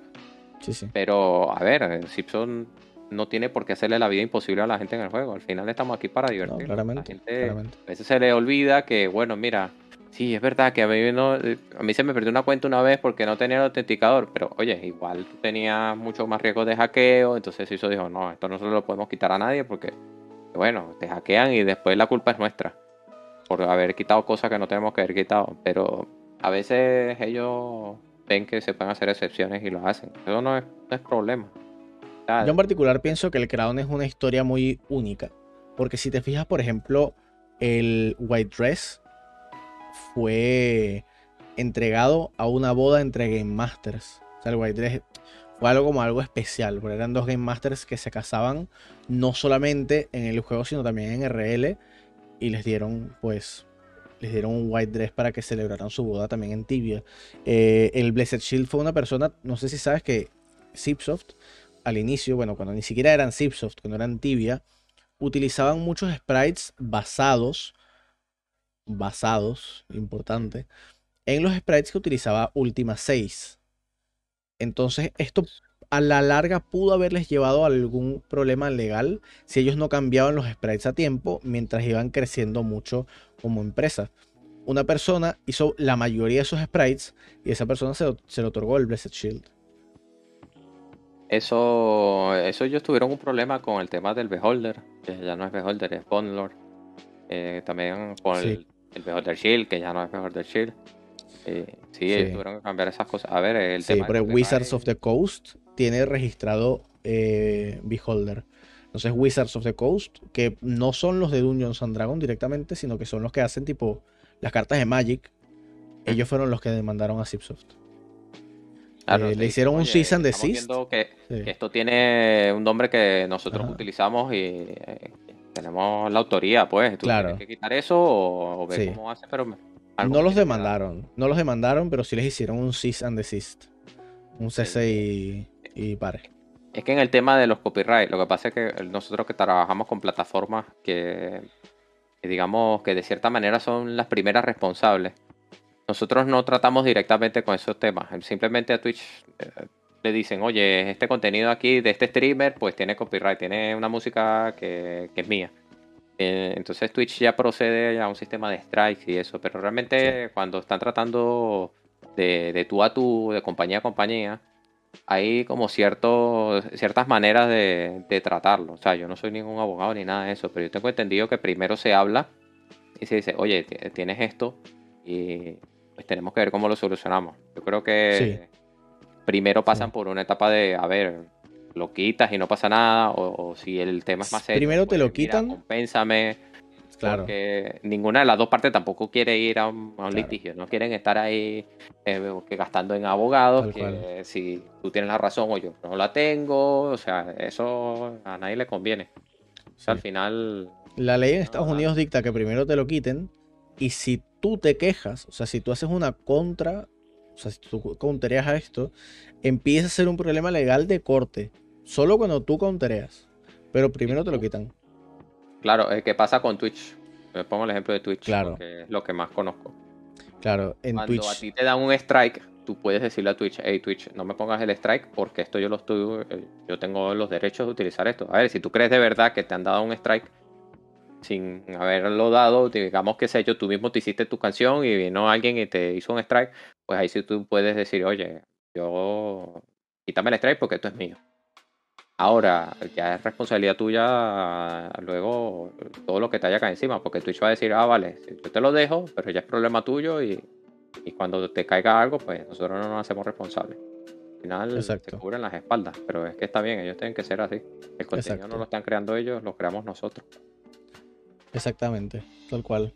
Sí, sí. Pero, a ver, Simpson no tiene por qué hacerle la vida imposible a la gente en el juego. Al final estamos aquí para divertir. claramente, A veces se le olvida que, bueno, mira, sí, es verdad que a mí, no, a mí se me perdió una cuenta una vez porque no tenía el autenticador. Pero, oye, igual tú tenías mucho más riesgo de hackeo. Entonces eso dijo, no, esto no se lo podemos quitar a nadie porque, bueno, te hackean y después la culpa es nuestra por haber quitado cosas que no tenemos que haber quitado. Pero a veces ellos ven que se pueden hacer excepciones y lo hacen. Eso no es, problema. Yo en particular pienso que el Crown es una historia muy única. Porque si te fijas, por ejemplo, el White Dress fue entregado a una boda entre Game Masters. O sea, el White Dress fue algo como algo especial, porque eran dos Game Masters que se casaban no solamente en el juego, sino también en RL y les dieron pues les dieron un white dress para que celebraran su boda también en Tibia. Eh, el Blessed Shield fue una persona, no sé si sabes que Zipsoft al inicio, bueno, cuando ni siquiera eran Zipsoft, cuando eran Tibia, utilizaban muchos sprites basados, basados, importante, en los sprites que utilizaba Ultima 6. Entonces, esto a la larga pudo haberles llevado a algún problema legal si ellos no cambiaban los sprites a tiempo mientras iban creciendo mucho como empresa. una persona hizo la mayoría de esos sprites y esa persona se se lo otorgó el Blessed Shield. Eso, eso ellos tuvieron un problema con el tema del Beholder, que ya no es Beholder, es Bondlord. Eh, también con Sí. el, el Beholder Shield, que ya no es Beholder Shield. Eh, sí, Sí. tuvieron que cambiar esas cosas. A ver, el Sí, tema pero de Wizards of the Coast tiene registrado eh, Beholder. Entonces Wizards of the Coast, que no son los de Dungeons and Dragons directamente, sino que son los que hacen tipo las cartas de Magic, ellos fueron los que demandaron a Zipsoft. Claro, eh, te le hicieron un "Oye, cease and estamos desist". viendo que, Sí. que esto tiene un nombre que nosotros Ajá. utilizamos y eh, tenemos la autoría, pues. Tú Claro. tienes que quitar eso o, o ver Sí. cómo hace, pero No los demandaron, no los demandaron, pero sí les hicieron un cease and desist. Un cese y, y pare. Es que en el tema de los copyright, lo que pasa es que nosotros que trabajamos con plataformas que, que digamos que de cierta manera son las primeras responsables, nosotros no tratamos directamente con esos temas. Simplemente a Twitch eh, le dicen, oye, este contenido aquí de este streamer, pues tiene copyright, tiene una música que, que es mía. Eh, entonces Twitch ya procede a un sistema de strikes y eso, pero realmente cuando están tratando de, de tú a tú, de compañía a compañía, hay como ciertos, ciertas maneras de, de tratarlo. O sea, yo no soy ningún abogado ni nada de eso, pero yo tengo entendido que primero se habla y se dice, oye, ti- tienes esto y pues tenemos que ver cómo lo solucionamos. Yo creo que primero pasan Sí. por una etapa de, a ver, lo quitas y no pasa nada, o, o si el tema es más serio. Primero te pues, lo mira, quitan. compénsame. Claro. Porque ninguna de las dos partes tampoco quiere ir a un, a un Claro. litigio, no quieren estar ahí eh, que gastando en abogados, Tal que cual. si tú tienes la razón o yo no la tengo, o sea, eso a nadie le conviene. O sea, al final, La ley en Estados. Unidos dicta que primero te lo quiten y si tú te quejas, o sea, si tú haces una contra, o sea, si tú countereas a esto, empieza a ser un problema legal de corte, solo cuando tú countereas, pero primero te lo quitan. claro, eh, ¿qué pasa con Twitch? Me pongo el ejemplo de Twitch, Claro. porque es lo que más conozco. Claro, en Cuando a Twitch, ti te dan un strike, tú puedes decirle a Twitch, hey Twitch, no me pongas el strike porque esto yo lo estoy, eh, yo tengo los derechos de utilizar esto. A ver, si tú crees de verdad que te han dado un strike sin haberlo dado, digamos que sé yo, tú mismo te hiciste tu canción y vino alguien y te hizo un strike, pues ahí sí tú puedes decir, oye, yo quítame el strike porque esto es mío. Ahora, ya es responsabilidad tuya luego todo lo que te haya acá encima, porque Twitch va a decir, ah, vale, yo te lo dejo, pero ya es problema tuyo y, y cuando te caiga algo, pues nosotros no nos hacemos responsables. Al final Exacto. se cubren las espaldas, pero es que está bien, ellos tienen que ser así. El contenido Exacto. no lo están creando ellos, lo creamos nosotros. exactamente, tal cual.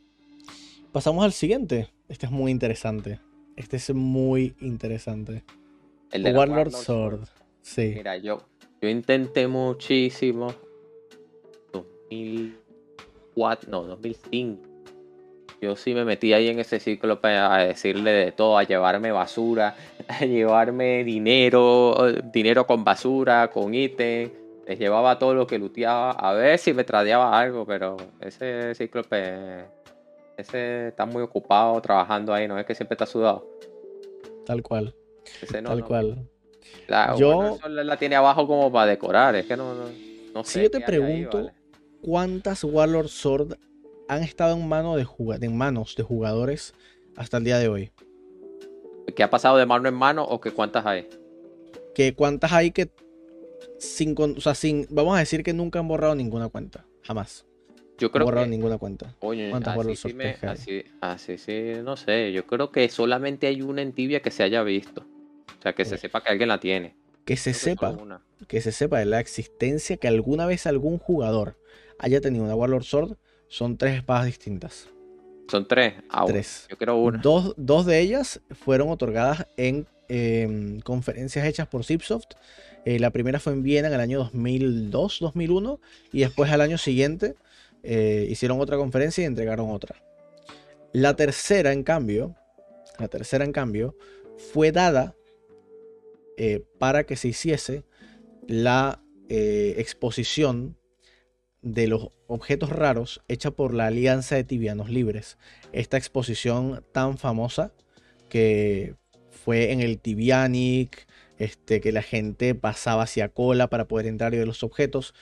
Pasamos al siguiente. Este es muy interesante. Este es muy interesante. El de Warlord Sword. Sí. Mira, yo, yo intenté muchísimo. 2004, no, 2005. Yo sí me metí ahí en ese ciclo para decirle de todo, a llevarme basura, a llevarme dinero, dinero con basura, con ítem. Les llevaba todo lo que luteaba, a ver si me tradeaba algo, pero ese cíclope, ese está muy ocupado trabajando ahí, no es que siempre está sudado. Tal cual. Ese no, tal no. cual. La, Yo- bueno, eso la, tiene abajo como para decorar, es que no, no, no Si sé yo te ahí, pregunto, vale. ¿cuántas Warlord Sword han estado en, mano de en manos de jugadores hasta el día de hoy? ¿Qué ha pasado de mano en mano o que cuántas hay? que cuántas hay que sin, o sea, sin, vamos a decir que nunca han borrado ninguna cuenta, jamás. Yo creo han borrado que, ninguna cuenta. coño, ¿cuántas así Warlord sí, Sword me- crees que así, así sí, no sé, yo creo que solamente hay una en tibia que se haya visto. O sea, que se Ok. sepa que alguien la tiene. Que se Creo sepa, que se sepa de la existencia que alguna vez algún jugador haya tenido una Warlord Sword, son tres espadas distintas. Son tres. Ah, Tres. Yo quiero una. Dos, dos de ellas fueron otorgadas en em, conferencias hechas por Zipsoft. Eh, la primera fue en Viena en el año 2002, 2001, y después al año siguiente eh, hicieron otra conferencia y entregaron otra. La tercera, en cambio, la tercera, en cambio, fue dada eh, para que se hiciese la eh, exposición de los objetos raros hecha por la Alianza de Tibianos Libres. Esta exposición tan famosa que fue en el Tibianic, este, que la gente pasaba hacia cola para poder entrar y ver los objetos.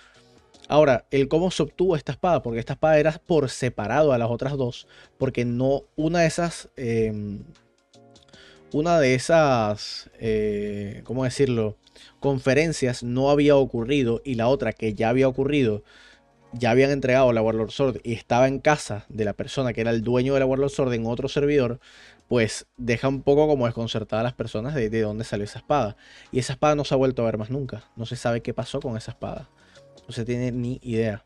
Ahora, el cómo se obtuvo esta espada, porque esta espada era por separado a las otras dos, porque no una de esas, em, una de esas, eh, ¿cómo decirlo? Conferencias no había ocurrido y la otra que ya había ocurrido, ya habían entregado la Warlord Sword y estaba en casa de la persona que era el dueño de la Warlord Sword en otro servidor, pues deja un poco como desconcertada a las personas de, de dónde salió esa espada. Y esa espada no se ha vuelto a ver más nunca. No se sabe qué pasó con esa espada. No se tiene ni idea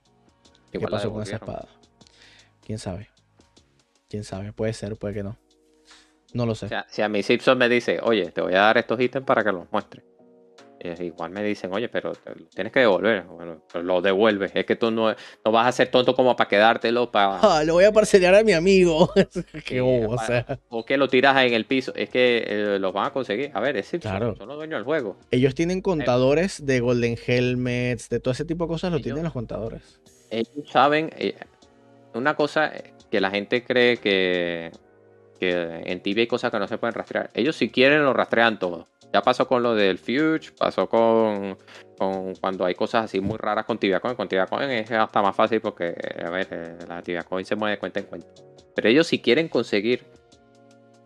qué pasó con esa espada. ¿Quién sabe? ¿Quién sabe? Puede ser, puede que no. No lo sé. O sea, si a mi Simpson me dice, oye, te voy a dar estos ítems para que los muestres. Igual me dicen, oye, pero tienes que devolver. Bueno, pero lo devuelves. Es que tú no, no vas a ser tonto como para quedártelo para. Ah, lo voy a parcelar a mi amigo. qué bobo, o sea. O que lo tiras en el piso. Es que eh, los van a conseguir. A ver, es Simpson, Claro. son los dueños del juego. Ellos tienen contadores de Golden Helmets, de todo ese tipo de cosas, lo tienen los contadores. ellos saben eh, una cosa que la gente cree que, que en Tibia hay cosas que no se pueden rastrear. Ellos si quieren lo rastrean todo. Ya pasó con lo del Fuge, pasó con, con cuando hay cosas así muy raras con Tibia Coin. Con Tibia Coin es hasta más fácil porque, a ver, eh, la Tibia Coin se mueve de cuenta en cuenta. Pero ellos si quieren conseguir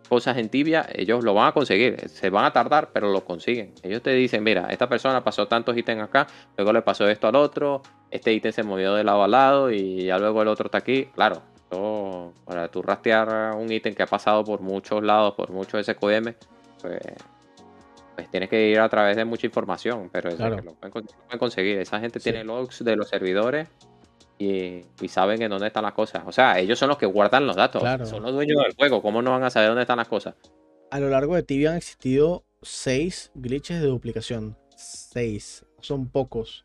cosas en Tibia, ellos lo van a conseguir. Se van a tardar, pero lo consiguen. Ellos te dicen, mira, esta persona pasó tantos ítems acá, luego le pasó esto al otro, este ítem se movió de lado a lado y ya luego el otro está aquí. Claro, para tú rastrear un ítem que ha pasado por muchos lados, por muchos SQM, pues, pues tienes que ir a través de mucha información, pero eso Claro. que lo, pueden, con- lo pueden conseguir. Esa gente Sí. tiene logs de los servidores y, y saben en dónde están las cosas. O sea, ellos son los que guardan los datos, Claro. son los dueños del juego. ¿Cómo no van a saber dónde están las cosas? A lo largo de Tibia han existido seis glitches de duplicación. Seis. Son pocos.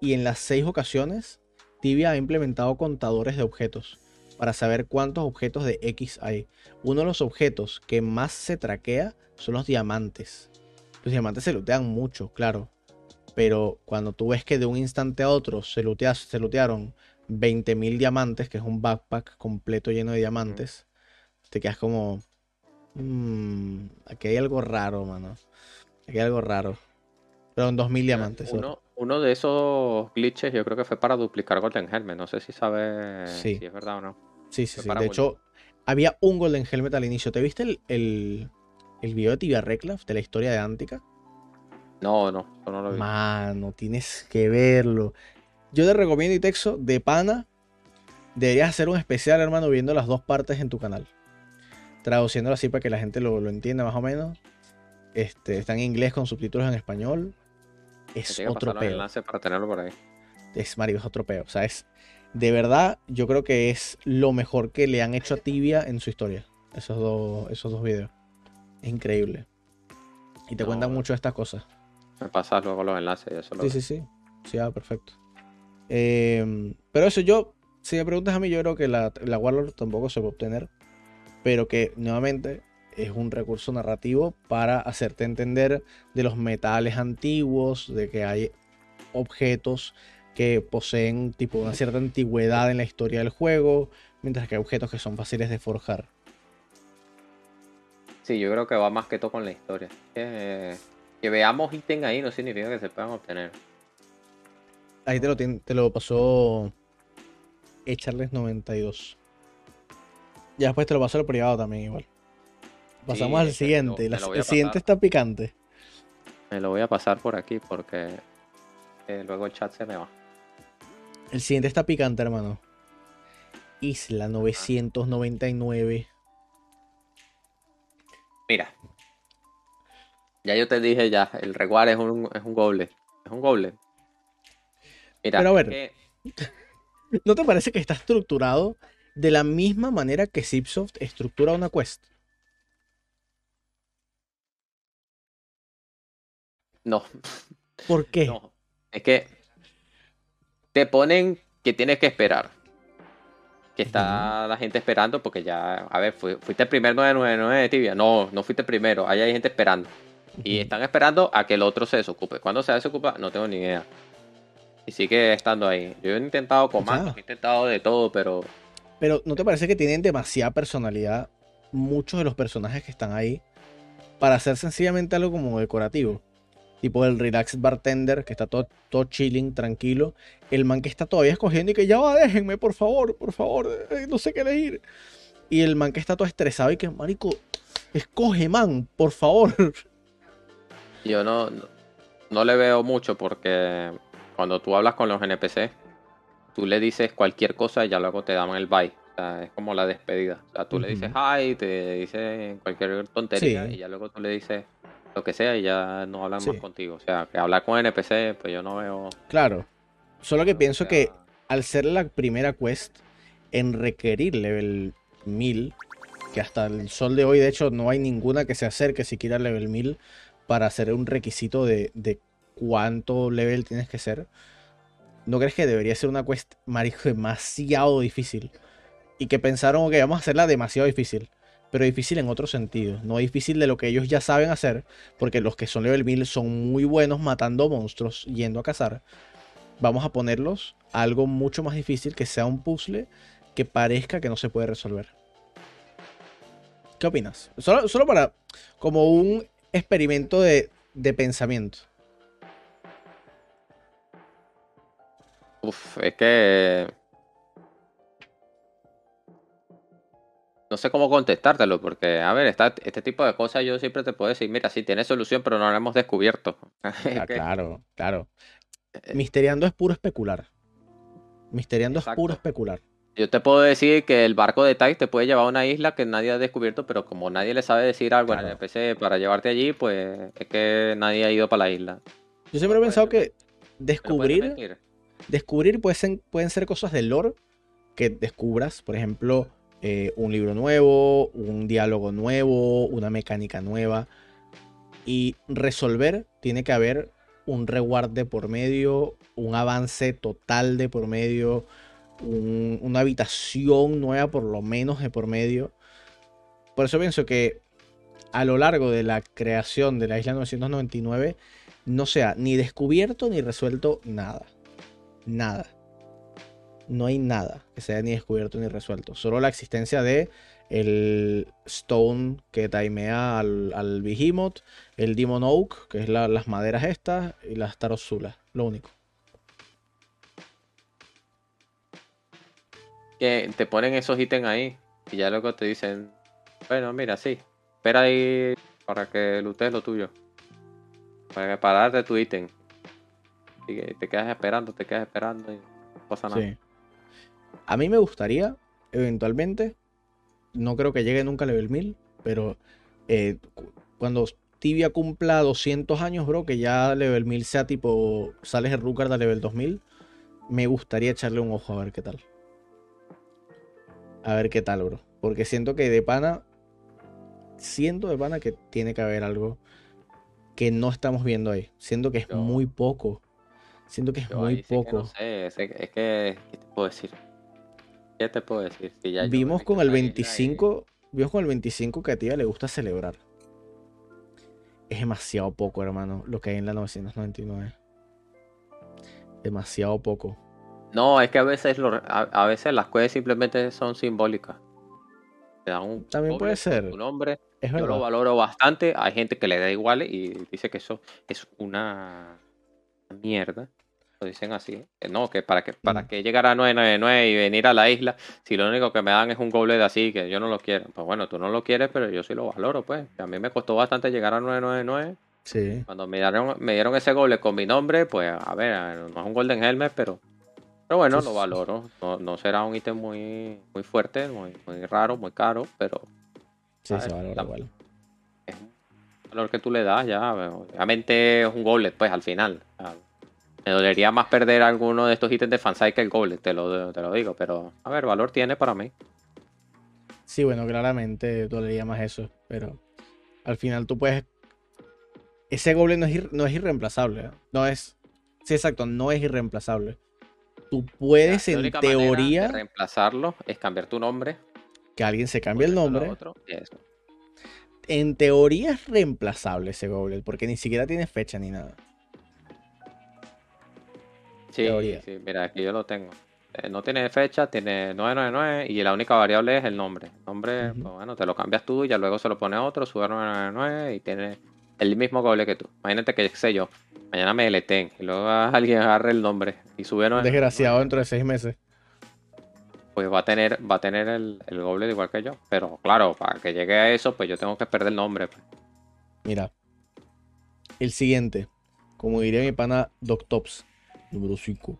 Y en las seis ocasiones, Tibia ha implementado contadores de objetos para saber cuántos objetos de X hay. Uno de los objetos que más se traquea son los diamantes. Los diamantes se lootean mucho, claro. Pero cuando tú ves que de un instante a otro se, lootea- se lootearon 20.000 diamantes, que es un backpack completo lleno de diamantes, te quedas como... "Mm, aquí hay algo raro, mano. Aquí hay algo raro. Pero en 2.000 diamantes. Uno, uno de esos glitches yo creo que fue para duplicar Golden Helmet. No sé si sabes Sí. si es verdad o no. Sí, sí, sí. De hecho, había un Golden Helmet al inicio. ¿Te viste el, el, el video de Tibia Reclaf de la historia de Antica? No, no, eso no lo vi. Mano, tienes que verlo. Yo te recomiendo, y Texo, de pana, deberías hacer un especial, hermano, viendo las dos partes en tu canal. Traduciéndolo así para que la gente lo, lo entienda más o menos. Este, está en inglés con subtítulos en español. Es otro peo. enlace para tenerlo por ahí. Es marico, es otro peo. O sea, es. De verdad, yo creo que es lo mejor que le han hecho a Tibia en su historia. Esos dos, esos dos videos. Es increíble. Y te No, cuentan mucho de estas cosas. Me pasas luego los enlaces. Eso lo Sí, sí, sí. Sí, ah, perfecto. Eh, pero eso yo, si me preguntas a mí, yo creo que la, la Warlord tampoco se puede obtener. Pero que nuevamente es un recurso narrativo para hacerte entender de los metales antiguos, de que hay objetos que poseen tipo una cierta antigüedad en la historia del juego, mientras que hay objetos que son fáciles de forjar. Sí, yo creo que va más que todo con la historia. Que, que veamos ítem ahí no significa que se puedan obtener. Ahí te lo, te lo pasó Echarles 92. Ya después te lo pasó el privado también igual. Pasamos Sí, al siguiente. lo- La- el siguiente está picante. Me lo voy a pasar por aquí porque eh, luego el chat se me va. El siguiente está picante, hermano. Isla 999. Mira. Ya yo te dije ya, el Reward es un, es un goble. Es un goble. Mira, Pero a ver. ¿No te parece que está estructurado de la misma manera que Zipsoft estructura una quest? No, ¿Por qué? no. Es que te ponen que tienes que esperar. Que está la gente esperando porque ya, a ver, fui- fuiste el primer 999 de tibia. No, no fuiste el primero. Ahí hay gente esperando. Y están esperando a que el otro se desocupe. ¿Cuándo se desocupa? No tengo ni idea. Y sigue estando ahí. Yo he intentado comandos, he intentado de todo, pero Pero ¿no te parece que tienen demasiada personalidad muchos de los personajes que están ahí para hacer sencillamente algo como decorativo? Tipo el relax bartender, que está todo, todo chilling, tranquilo. El man que está todavía escogiendo y que ya va, déjenme, por favor, por favor, eh, no sé qué elegir. Y el man que está todo estresado y que, marico, escoge, man, por favor. Yo no, no, no le veo mucho porque cuando tú hablas con los NPC, tú le dices cualquier cosa y ya luego te dan el bye. O sea, es como la despedida. O sea, tú le dices hi, te dice cualquier tontería Sí. y ya luego tú le dices lo que sea y ya no hablan más contigo. O sea, que hablar con NPC, pues yo no veo. Claro. Solo que pienso sea, que al ser la primera quest en requerir level 1000, que hasta el sol de hoy de hecho no hay ninguna que se acerque siquiera al level 1000 para hacer un requisito de, de cuánto level tienes que ser, ¿no crees que debería ser una quest, marico, demasiado difícil? Y que pensaron, ok, vamos a hacerla demasiado difícil, pero difícil en otro sentido, no difícil de lo que ellos ya saben hacer, porque los que son level 1000 son muy buenos matando monstruos, yendo a cazar vamos a ponerlos a algo mucho más difícil, que sea un puzzle que parezca que no se puede resolver. ¿Qué opinas? Solo, solo para, como un experimento de, de pensamiento. Uf, es que. No sé cómo contestártelo, porque, a ver, este tipo de cosas yo siempre te puedo decir, mira, sí tiene solución, pero no la hemos descubierto. Es Ah, claro, claro. Eh, Misteriando es puro especular. Misteriando es puro especular. Yo te puedo decir que el barco de Tai te puede llevar a una isla que nadie ha descubierto, pero como nadie le sabe decir algo en el. NPC para llevarte allí, pues es que nadie ha ido para la isla. Yo siempre he pensado que descubrir descubrir puede ser- pueden ser cosas de lore que descubras, por ejemplo, eh, un libro nuevo, un diálogo nuevo, una mecánica nueva. Y resolver tiene que haber un reward de por medio, un avance total de por medio, un- una habitación nueva por lo menos de por medio. Por eso pienso que a lo largo de la creación de la isla 999 no sea ni descubierto ni resuelto nada. Nada. No hay nada que se haya ni descubierto ni resuelto. Solo la existencia de el Stone que timea al, al Behemoth, el Demon Oak, que es la- las maderas estas, y las Tarozulas. Lo único. Que te ponen esos ítems ahí y ya luego te dicen, bueno, mira, sí, espera ahí para que lutes lo tuyo. Para pararte tu ítem. Y que te quedas esperando, te quedas esperando y no pasa nada. Sí. A mí me gustaría, eventualmente, no creo que llegue nunca a level 1000, pero eh, cu- cuando Tibia cumpla 200 años, bro, que ya level 1000 sea tipo, sales de Rucard a level 2000, me gustaría echarle un ojo a ver qué tal. A ver qué tal, bro. Porque siento que de pana, siento de pana que tiene que haber algo que no estamos viendo ahí. Siento que es Yo- muy poco. Siento que es muy sí que poco. no sé, es, es que, ¿qué te puedo decir? ¿Qué te puedo decir? Si ya Vimos con el esa isla y- 25, vimos con el 25 que a Tía le gusta celebrar. Es demasiado poco, hermano, lo que hay en la 999. Demasiado poco. No, es que a veces, lo- a, a veces las cosas simplemente son simbólicas. Te dan un También puede ser. tu nombre. Es Yo lo valoro bastante. Hay gente que le da igual y dice que eso es una mierda. Lo dicen así. Que no, que para que para Mm. que llegar a 999 y venir a la isla, si lo único que me dan es un goblet así, que yo no lo quiero. Pues bueno, tú no lo quieres, pero yo sí lo valoro, pues. A mí me costó bastante llegar a 999. Sí. Cuando me dieron, me dieron ese goblet con mi nombre, pues a ver, no es un Golden Helmet, pero, pero bueno, lo valoro. No, no será un ítem muy, muy fuerte, muy, muy raro, muy caro, pero Sí, se valora la- igual. es un valor que tú le das ya. Obviamente es un goblet, pues al final. Me dolería más perder alguno de estos ítems de fansite que el goblet, te lo, te lo digo, pero a ver, valor tiene para mí. Sí, bueno, claramente dolería más eso, pero al final tú puedes... Ese goblin no es, ir- no es irreemplazable. ¿eh? No es... Sí, exacto, no es irreemplazable. Tú puedes La en única manera de teoría reemplazarlo es cambiar tu nombre. que alguien se cambie el nombre. otro, y eso. En teoría es reemplazable ese goblin, porque ni siquiera tiene fecha ni nada. Sí, Teoría. sí, mira, aquí yo lo tengo. Eh, no tiene fecha, tiene 999 y la única variable es el nombre. El nombre, pues bueno, te lo cambias tú y ya luego se lo pone otro, sube a 999 y tiene el mismo goble que tú. Imagínate que, sé yo, mañana me deleten y luego alguien agarre el nombre y subieron. Desgraciado dentro de seis meses. Pues va a tener, va a tener el, el goble igual que yo. Pero claro, para que llegue a eso, pues yo tengo que perder el nombre. Pues. Mira. El siguiente. Como diría mi pana Doc Tops. Número 5.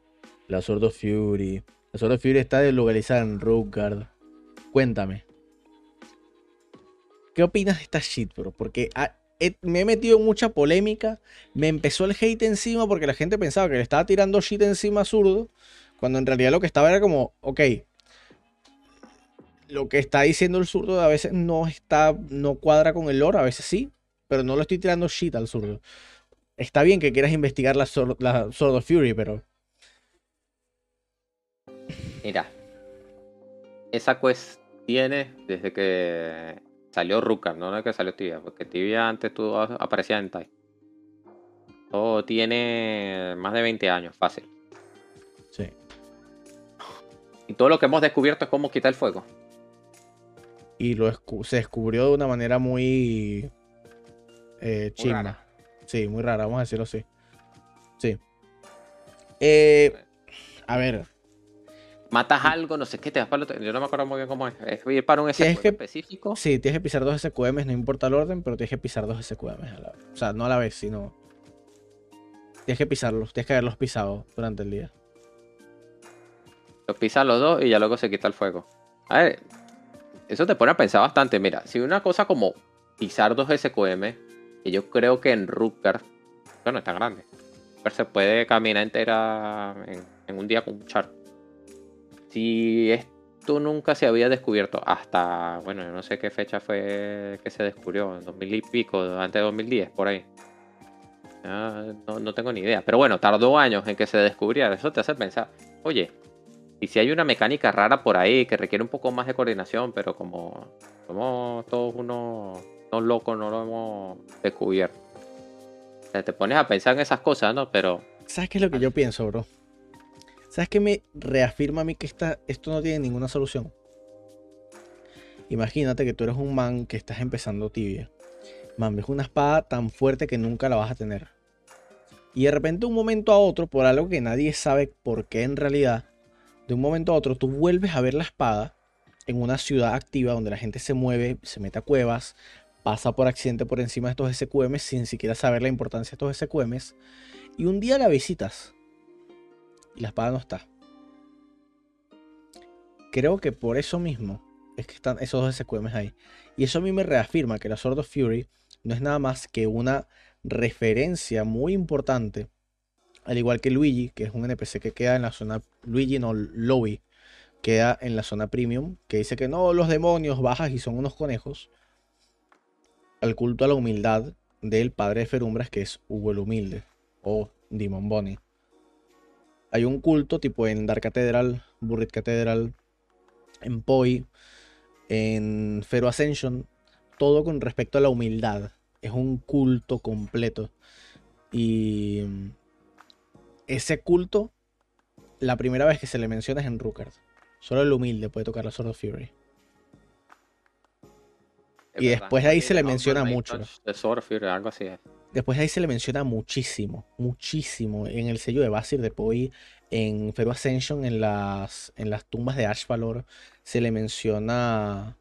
La Sword Fury. La Sword of Fury está deslocalizada en Rogue Cuéntame. ¿Qué opinas de esta shit, bro? Porque me he metido en mucha polémica. Me empezó el hate encima porque la gente pensaba que le estaba tirando shit encima a zurdo. Cuando en realidad lo que estaba era como, ok. Lo que está diciendo el zurdo a veces no está, no cuadra con el lore, a veces sí, pero no lo estoy tirando shit al zurdo. Está bien que quieras investigar la, la Sword of Fury, pero. Mira. Esa quest tiene desde que Salió Ruka, no es que salió Tibia, porque Tibia antes tú aparecía en Tai. Todo tiene más de 20 años, fácil. Sí. Y todo lo que hemos descubierto es cómo quitar el fuego. Y lo se descubrió de una manera muy eh, chimba. Sí, muy rara, vamos a decirlo así. Sí. Eh, a ver, matas algo, no sé qué, te vas para otro. Yo no me acuerdo muy bien cómo es. ¿Es ir para un SQM específico? Sí, tienes que pisar dos SQMs, no importa el orden, pero tienes que pisar dos SQMs a la vez. O sea, no a la vez, sino. Tienes que pisarlos, tienes que haberlos pisado durante el día. Los pisas los dos y ya luego se quita el fuego. A ver, eso te pone a pensar bastante. Mira, si una cosa como pisar dos SQM, que yo creo que en Rutger, bueno, está grande, pero se puede caminar entera en, un día con un char si esto nunca se había descubierto hasta, bueno, no sé qué fecha fue que se descubrió, en 2000 y pico, antes de 2010, por ahí. no, tengo ni idea. Pero bueno, tardó años en que se descubriera. Eso te hace pensar, oye, y si hay una mecánica rara por ahí que requiere un poco más de coordinación, pero como somos todos unos, locos, no lo hemos descubierto. te pones a pensar en esas cosas, ¿no? Pero... ¿Sabes qué es lo que yo pienso, bro? ¿Sabes qué me reafirma a mí que esto no tiene ninguna solución? Imagínate que tú eres un man que estás empezando tibia. Man, ves una espada tan fuerte que nunca la vas a tener. Y de repente, un momento a otro, por algo que nadie sabe por qué en realidad, de un momento a otro, tú vuelves a ver la espada en una ciudad activa donde la gente se mueve, se mete a cuevas, pasa por accidente por encima de estos SQM sin siquiera saber la importancia de estos SQMs. Y un día la visitas y la espada no está. Creo que por eso mismo es que están esos dos SQMs ahí. Y eso a mí me reafirma que la Sword of Fury no es nada más que una referencia muy importante. Al igual que Luigi, que es un NPC que queda en la zona. Luigi no, Lobby, queda en la zona premium. Que dice que no, los demonios bajas y son unos conejos. Al culto a la humildad del padre de Ferumbras, que es Hugo el Humilde. O Demon Bonnie hay un culto tipo en Dark Cathedral, Burrit Cathedral, en Poi, en Fero Ascension, todo con respecto a la humildad. Es un culto completo. Y ese culto, la primera vez que se le menciona es en Rukard. Solo el humilde puede tocar la Sword of Fury. Y después de ahí se le menciona mucho. algo así Después de ahí se le menciona muchísimo, muchísimo. En el sello de Basir de Poi, en Feru Ascension, en las, en las tumbas de Ashvalor, se le menciona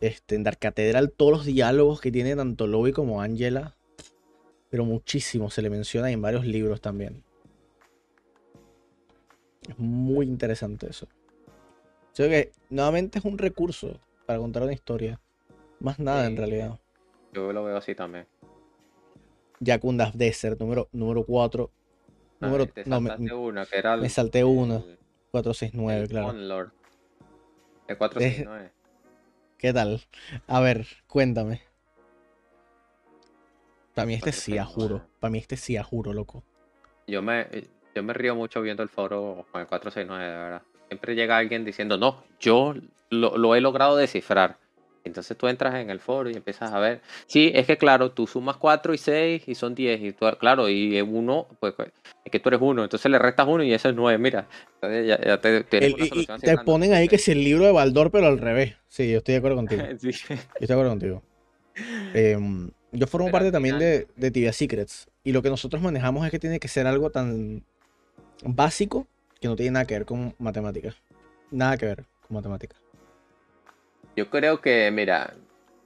este, en Dark Cathedral todos los diálogos que tiene tanto Lobby como Angela. Pero muchísimo se le menciona en varios libros también. Es muy interesante eso. Creo que nuevamente es un recurso para contar una historia. Más nada en realidad. Yo lo veo así también. Yakunda Desert, número, número 4. Ah, número, no, me, una, que era me salté uno. 469, claro. El 469. ¿Qué tal? A ver, cuéntame. Para mí este sí, a juro. Para mí este sí, a juro, loco. Yo me, yo me río mucho viendo el foro con el 469, de verdad. Siempre llega alguien diciendo, no, yo lo, lo he logrado descifrar. Entonces tú entras en el foro y empiezas a ver. Sí, es que claro, tú sumas 4 y 6 y son 10. Y tú, claro, y 1, pues, pues es que tú eres 1. Entonces le restas 1 y eso es 9. Mira, ya, te, te ponen ahí que es el libro de Baldor, pero al revés. Sí, yo estoy de acuerdo contigo. sí. Yo estoy de acuerdo contigo. Em, Yo formo Pero parte también de, de Tibia Secrets. Y lo que nosotros manejamos es que tiene que ser algo tan básico que no tiene nada que ver con matemáticas. Nada que ver con matemáticas. Yo creo que, mira,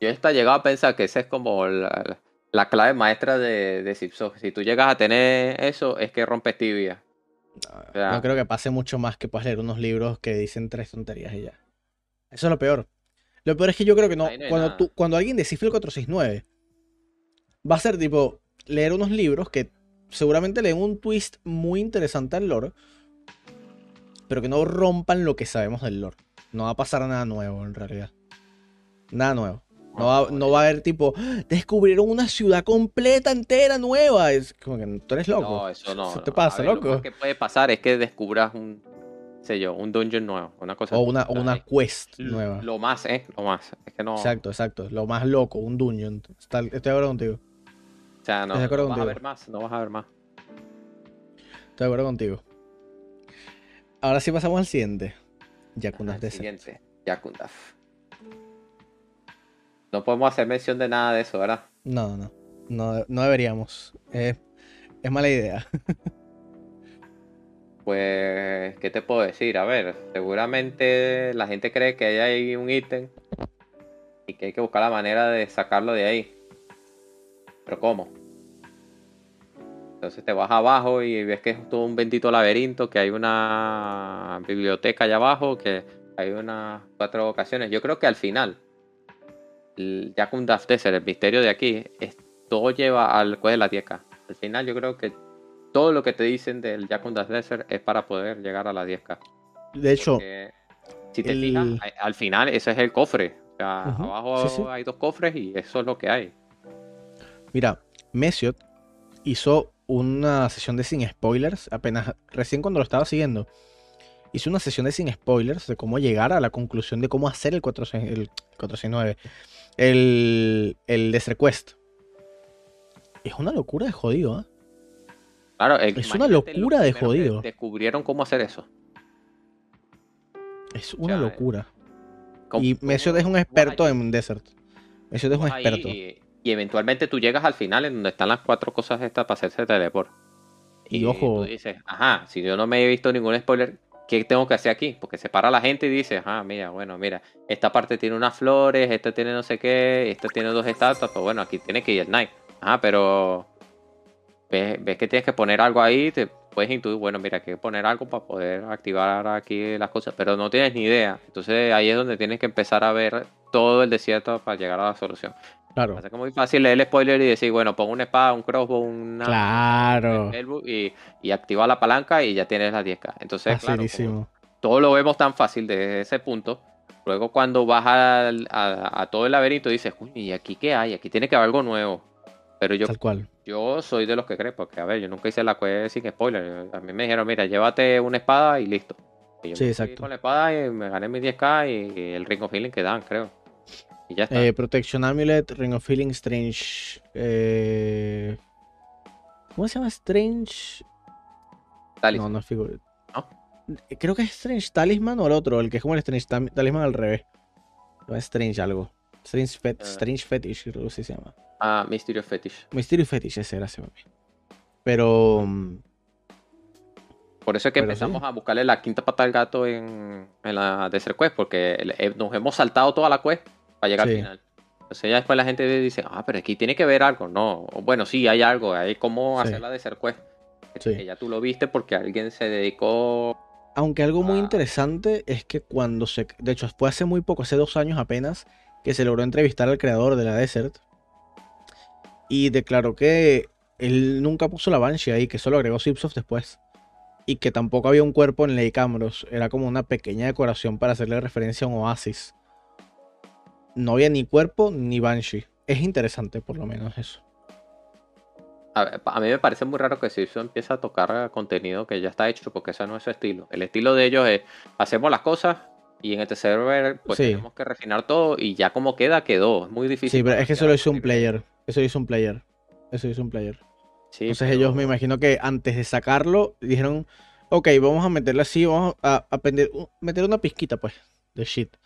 yo hasta he llegado a pensar que esa es como la, la clave maestra de, de Zipsoft. Si tú llegas a tener eso, es que rompes tibia. No, Ya. no creo que pase mucho más que puedas leer unos libros que dicen tres tonterías y ya. Eso es lo peor. Lo peor es que yo creo que no. Cuando, tú, cuando alguien descifre el 469, va a ser tipo leer unos libros que seguramente leen un twist muy interesante al lore, pero que no rompan lo que sabemos del lore. No va a pasar nada nuevo en realidad. Nada nuevo. No va, no va a haber tipo, "Ah, descubrieron una ciudad completa, entera, nueva. Es como que tú eres loco. No, eso no. ¿Qué no. te pasa, ver, loco? Lo que puede pasar es que descubras un, sé yo, un dungeon nuevo, una cosa O una, o una quest lo- nueva. Lo más, ¿eh? Lo más. Es que no. Exacto, exacto. Lo más loco, un dungeon. Estoy de acuerdo contigo. O sea, no, de no vas a ver más. No vas a ver más. Estoy de acuerdo contigo. Ahora sí pasamos al siguiente. El Desert. siguiente. Yakundaf. No podemos hacer mención de nada de eso, ¿verdad? No, no. No, no deberíamos. Es, es mala idea. Pues, ¿qué te puedo decir? A ver, seguramente la gente cree que ahí hay un ítem y que hay que buscar la manera de sacarlo de ahí. Pero ¿cómo? Entonces te vas abajo y ves que es todo un bendito laberinto, que hay una biblioteca allá abajo, que hay unas cuatro ocasiones. Yo creo que al final, el Jakun Daft Desert, el misterio de aquí, es, todo lleva al cual de la 10K. Al final yo creo que todo lo que te dicen del Jakun Daft Desert es para poder llegar a la 10K. De hecho, Porque, si te el- fijas, al final ese es el cofre. O sea, abajo sí, sí. hay dos cofres y eso es lo que hay. mira, Mesiot hizo una sesión de sin spoilers, apenas recién cuando lo estaba siguiendo. Hizo una sesión de sin spoilers de cómo llegar a la conclusión de cómo hacer el, 46 el 469. El, el Desert Quest. Es una locura de jodido, ¿eh? Claro, eh, Es una locura de jodido. Descubrieron cómo hacer eso. Es una sea, locura. Cómo- Y Mesiot es un experto en Desert. Mesiot es un experto. Y, y eventualmente tú llegas al final en donde están las cuatro cosas estas para hacerse teleport. Y ojo- tú dices, ajá, si yo no me he visto ningún spoiler, ¿qué tengo que hacer aquí? Porque se para la gente y dice, ah, mira, bueno, mira, esta parte tiene unas flores, esta tiene no sé qué, esta tiene dos estatuas, pues bueno, aquí tiene que ir el Knight. Ajá, pero ves, ves que tienes que poner algo ahí, te puedes intuir, bueno, mira, hay que poner algo para poder activar aquí las cosas, pero no tienes ni idea. Entonces ahí es donde tienes que empezar a ver todo el desierto para llegar a la solución. Claro. Pasa que es muy fácil leer el spoiler y decir, bueno, pon una espada, un crossbow, una, Claro. Y, y activa la palanca y ya tienes la 10k. Entonces, claro, todo lo vemos tan fácil desde ese punto. Luego cuando vas a, a todo el laberinto dices, uy, ¿y aquí qué hay? Aquí tiene que haber algo nuevo. Pero yo, Tal cual. yo soy de los que cree, porque a ver, yo nunca hice la quest sin spoiler. A mí me dijeron, mira, llévate una espada y listo. Y yo Sí, me exacto. con la espada y me gané mi 10k y, y el Ring of Healing que dan, creo. Y ya está. Eh, Protection Amulet, Ring of Healing, Strange. eh, ¿Cómo se llama? Strange. Talisman. No, no es figura. ¿No? Eh, Creo que es Strange Talisman o el otro, el que es como el Strange Tam- Talisman al revés. No es Strange algo. Strange, Fet- Ah. Strange Fetish, creo que se llama. Ah, Mystery of Fetish. Mystery Fetish, ese era, ese mami. Pero. mm, Por eso es que empezamos sí. a buscarle la quinta pata al gato en, en la Desert Quest, porque nos hemos saltado toda la quest para llegar Sí. al final. Entonces ya después la gente dice, ah, pero aquí tiene que ver algo. No, bueno, sí, hay algo, hay cómo Sí. hacer la Desert Quest. Que- Sí. Que ya tú lo viste porque alguien se dedicó... Aunque algo muy interesante es que cuando se. De hecho, fue hace muy poco, hace dos años apenas, que se logró entrevistar al creador de la Desert. Y declaró que él nunca puso la Banshee ahí, que solo agregó Zipsoft después. Y que tampoco había un cuerpo en Lake Ambrose. Era como una pequeña decoración para hacerle referencia a un oasis. No había ni cuerpo ni Banshee. Es interesante, por lo menos, eso. A, ver, a mí me parece muy raro que Simpson empiece a tocar contenido que ya está hecho, porque ese no es su estilo. El estilo de ellos es, hacemos las cosas y en este server pues Sí. tenemos que refinar todo y ya como queda, quedó. Es muy difícil. Sí, pero es que eso lo hizo un player. Eso lo hizo un player. Eso lo hizo un player. Sí, Entonces pero- ellos me imagino que antes de sacarlo dijeron, ok, vamos a meterle así, vamos a, a prender- meter una pizquita pues de shit.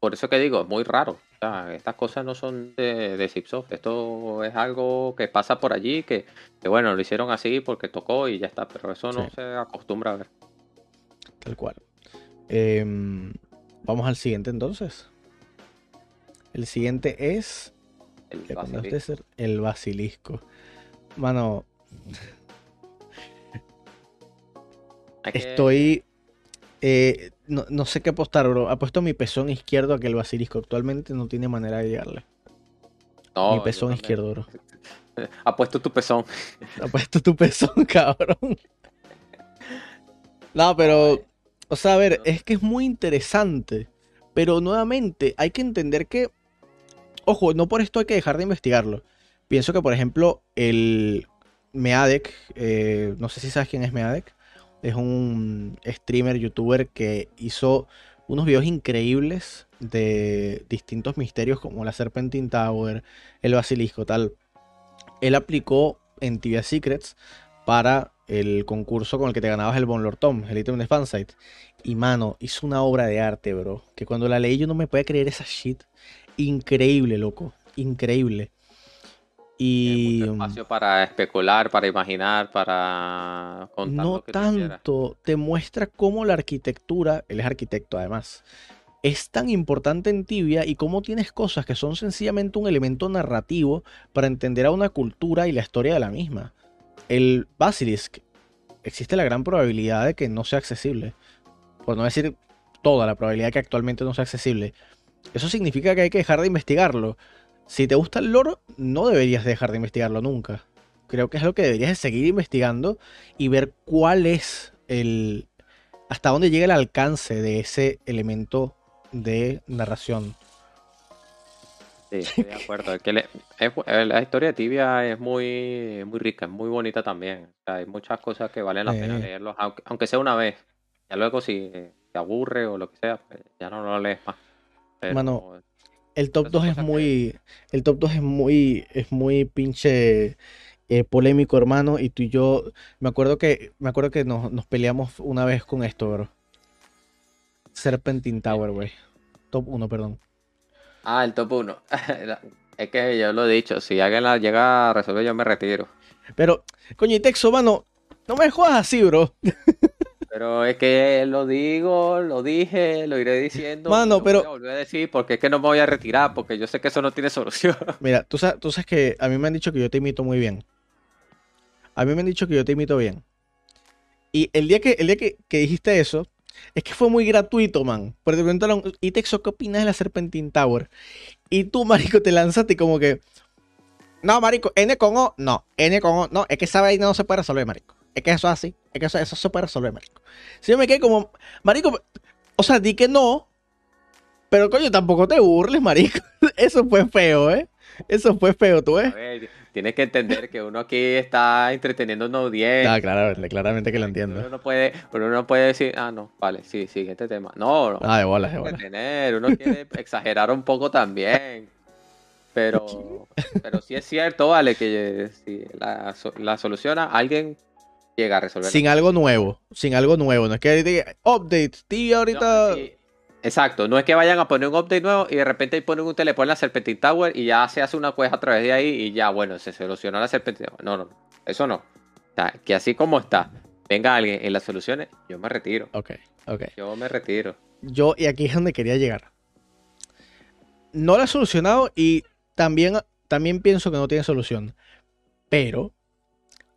Por eso que digo, es muy raro. O sea, estas cosas no son de, de Zipsoft. Esto es algo que pasa por allí, que, que, bueno, lo hicieron así porque tocó y ya está. Pero eso no Sí. se acostumbra a ver. Tal cual. Em, vamos al siguiente entonces. El siguiente es. El ¿qué pone basilisco. El basilisco. Mano, estoy. Eh, no, no sé qué apostar, bro. Apuesto mi pezón izquierdo a que el basilisco actualmente no tiene manera de llegarle. No, mi pezón izquierdo, bro. Apuesto tu pezón. Apuesto tu pezón, cabrón. No, pero. O sea, a ver, es que es muy interesante. Pero nuevamente, hay que entender que. Ojo, no por esto hay que dejar de investigarlo. Pienso que, por ejemplo, el Meadec, eh, no sé si sabes quién es Meadec, es un streamer, youtuber que hizo unos videos increíbles de distintos misterios como la Serpentine Tower, el basilisco, tal. Él aplicó en Tibia Secrets para el concurso con el que te ganabas el Bon Lord Tom, el ítem de fansite. Y mano, hizo una obra de arte, bro. Que cuando la leí yo no me podía creer esa shit. Increíble, loco. Increíble. Y Mucho espacio para especular, para imaginar, para contar no lo que tanto te muestra cómo la arquitectura, él es arquitecto además, es tan importante en Tibia y cómo tienes cosas que son sencillamente un elemento narrativo para entender a una cultura y la historia de la misma. El Basilisk, existe la gran probabilidad de que no sea accesible. Por no decir toda la probabilidad de que actualmente no sea accesible. Eso significa que hay que dejar de investigarlo. Si te gusta el lore, no deberías dejar de investigarlo nunca. Creo que es lo que deberías de seguir investigando y ver cuál es el. hasta dónde llega el alcance de ese elemento de narración. Sí, estoy de acuerdo. Que le- es bu- eh, la historia de Tibia es muy, muy rica, es muy bonita también. O sea, hay muchas cosas que valen la pena leerlos, aunque, aunque sea una vez. Ya luego si te aburre o lo que sea, pues ya no lo lees más. Pero Mano, El top Esas 2 es que- muy. El top 2 es muy. es muy pinche eh, polémico, hermano. Y tú y yo. Me acuerdo que. Me acuerdo que nos, nos peleamos una vez con esto, bro. Serpentine Tower, güey. Top 1, perdón. Ah, el top 1. es que yo lo he dicho, si alguien la llega a resolver, yo me retiro. Pero, coño, y Texo, mano. No me jodas así, bro. Pero es que lo digo, lo dije, lo iré diciendo. Mano, lo pero- Voy a volver a decir porque es que no me voy a retirar, porque yo sé que eso no tiene solución. Mira, tú sabes, tú sabes que a mí me han dicho que yo te imito muy bien. A mí me han dicho que yo te imito bien. Y el día que, el día que, que dijiste eso, es que fue muy gratuito, man. Porque te preguntaron, ¿y Texo qué opinas de la Serpentine Tower? Y tú, marico, te lanzaste como que. No, marico, N con O, no. N con O, no. Es que esa vaina no se puede resolver, marico. Es que eso es así. Eso, eso se puede resolver, marico. Si yo me quedé como, marico, o sea, di que no. Pero coño, tampoco te burles, marico. Eso fue feo, ¿eh? Eso fue feo, ¿tú A ver, tienes que entender que uno aquí está entreteniendo a una audiencia. Ah, claramente, claramente que lo entiendo. Uno no puede, uno no puede decir, ah, no, vale, sí, siguiente tema. No, no. Ah, de bolas, de Uno bolas. quiere tener, uno quiere exagerar un poco también. Pero, pero sí es cierto, vale, que si la, la soluciona, alguien llega a resolver. Sin algo nuevo, sin algo nuevo. No es que diga, update, tío, ahorita. Exacto, no es que vayan a poner un update nuevo y de repente ponen un teleport en la Serpentine Tower y ya se hace una quest a través de ahí y ya, bueno, se solucionó la Serpentine Tower. No, no, eso no. O sea, que así como está, venga alguien y la solucione, yo me retiro. Ok, ok. Yo me retiro. Yo, y aquí es donde quería llegar. No lo he solucionado y también, también pienso que no tiene solución. Pero,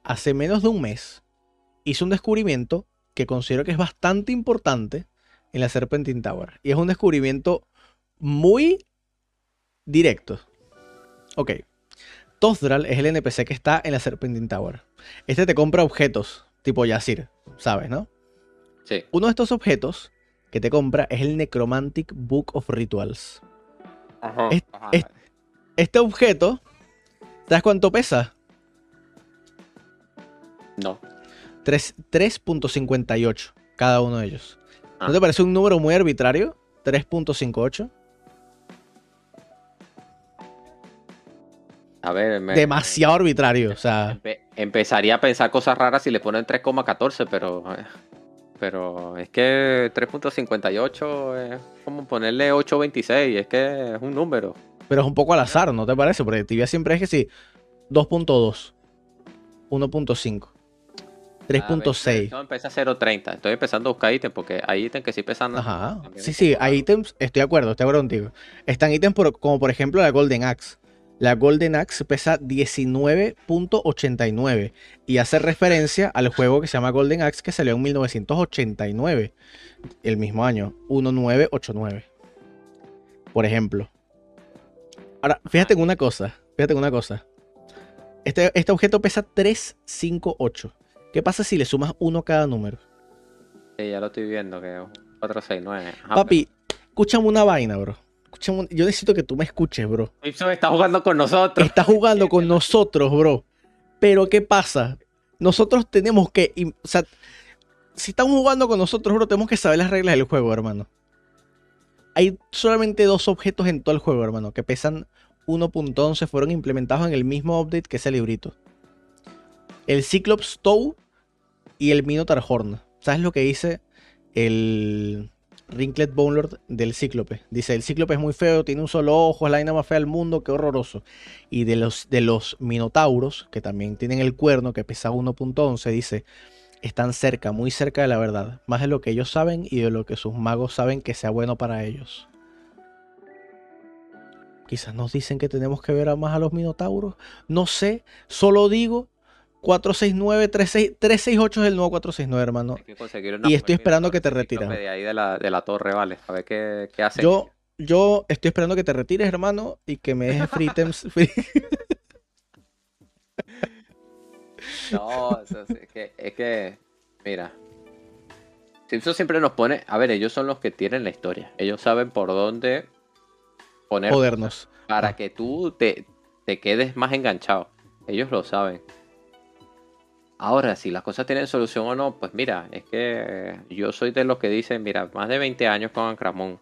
hace menos de un mes, hice un descubrimiento que considero que es bastante importante en la Serpentine Tower. Y es un descubrimiento muy directo. Ok. Tozdral es el NPC que está en la Serpentine Tower. Este te compra objetos, tipo Yasir, ¿sabes, no? Sí. Uno de estos objetos que te compra es el Necromantic Book of Rituals. Ajá. Es- ajá. es- Este objeto, ¿sabes cuánto pesa? No. Tres- 3.58 cada uno de ellos. ¿No Ah. te parece un número muy arbitrario? 3.58. A ver, me- Demasiado arbitrario. O sea, Empe- empezaría a pensar cosas raras si le ponen 3,14, pero. eh, pero es que 3.58 es como ponerle 8.26, es que es un número. Pero es un poco al azar, ¿no te parece? Porque tibia siempre es que sí, 2.2, 1.5. 3.6. No, empieza a 0.30. Estoy empezando a buscar ítems porque hay ítems que sí pesan. Ajá. Sí, sí, hay ítems. Estoy de acuerdo, estoy de acuerdo contigo. Están ítems como por ejemplo la Golden Axe. La Golden Axe pesa 19.89 y hace referencia al juego que se llama Golden Axe que salió en 1989, el mismo año, 1989. Por ejemplo. Ahora, fíjate en una cosa, fíjate en una cosa. Este, este objeto pesa 358. ¿Qué pasa si le sumas uno a cada número? Sí, ya lo estoy viendo, que es 469. Papi, escúchame una vaina, bro. Escúchame, yo necesito que tú me escuches, bro. Gibson está jugando con nosotros. Está jugando con nosotros, bro. Pero ¿qué pasa? Nosotros tenemos que... O sea, si están jugando con nosotros, bro, tenemos que saber las reglas del juego, hermano. Hay solamente dos objetos en todo el juego, hermano, que pesan 1.11, fueron implementados en el mismo update que ese librito el Cyclops Toe y el Minotaur Horn. ¿Sabes lo que dice el Rinklet Bonelord del Cíclope? Dice, el Cíclope es muy feo, tiene un solo ojo, es la vaina más fea del mundo, qué horroroso. Y de los, de los Minotauros, que también tienen el cuerno, que pesa 1.11, dice, están cerca, muy cerca de la verdad, más de lo que ellos saben y de lo que sus magos saben que sea bueno para ellos. Quizás nos dicen que tenemos que ver más a los Minotauros. No sé, solo digo 469, 368 es el nuevo 469, hermano. y estoy esperando que te retires. De ahí de la, de la torre, vale. A ver qué, qué hace. Yo, yo estoy esperando que te retires, hermano, y que me dejes free no, es, que, es que, mira. Simpson siempre nos pone. A ver, ellos son los que tienen la historia. Ellos saben por dónde poner. Podernos. Para ah. que tú te, te quedes más enganchado. Ellos lo saben. Ahora, si las cosas tienen solución o no, pues mira, es que yo soy de los que dicen, mira, más de 20 años con Ancramón.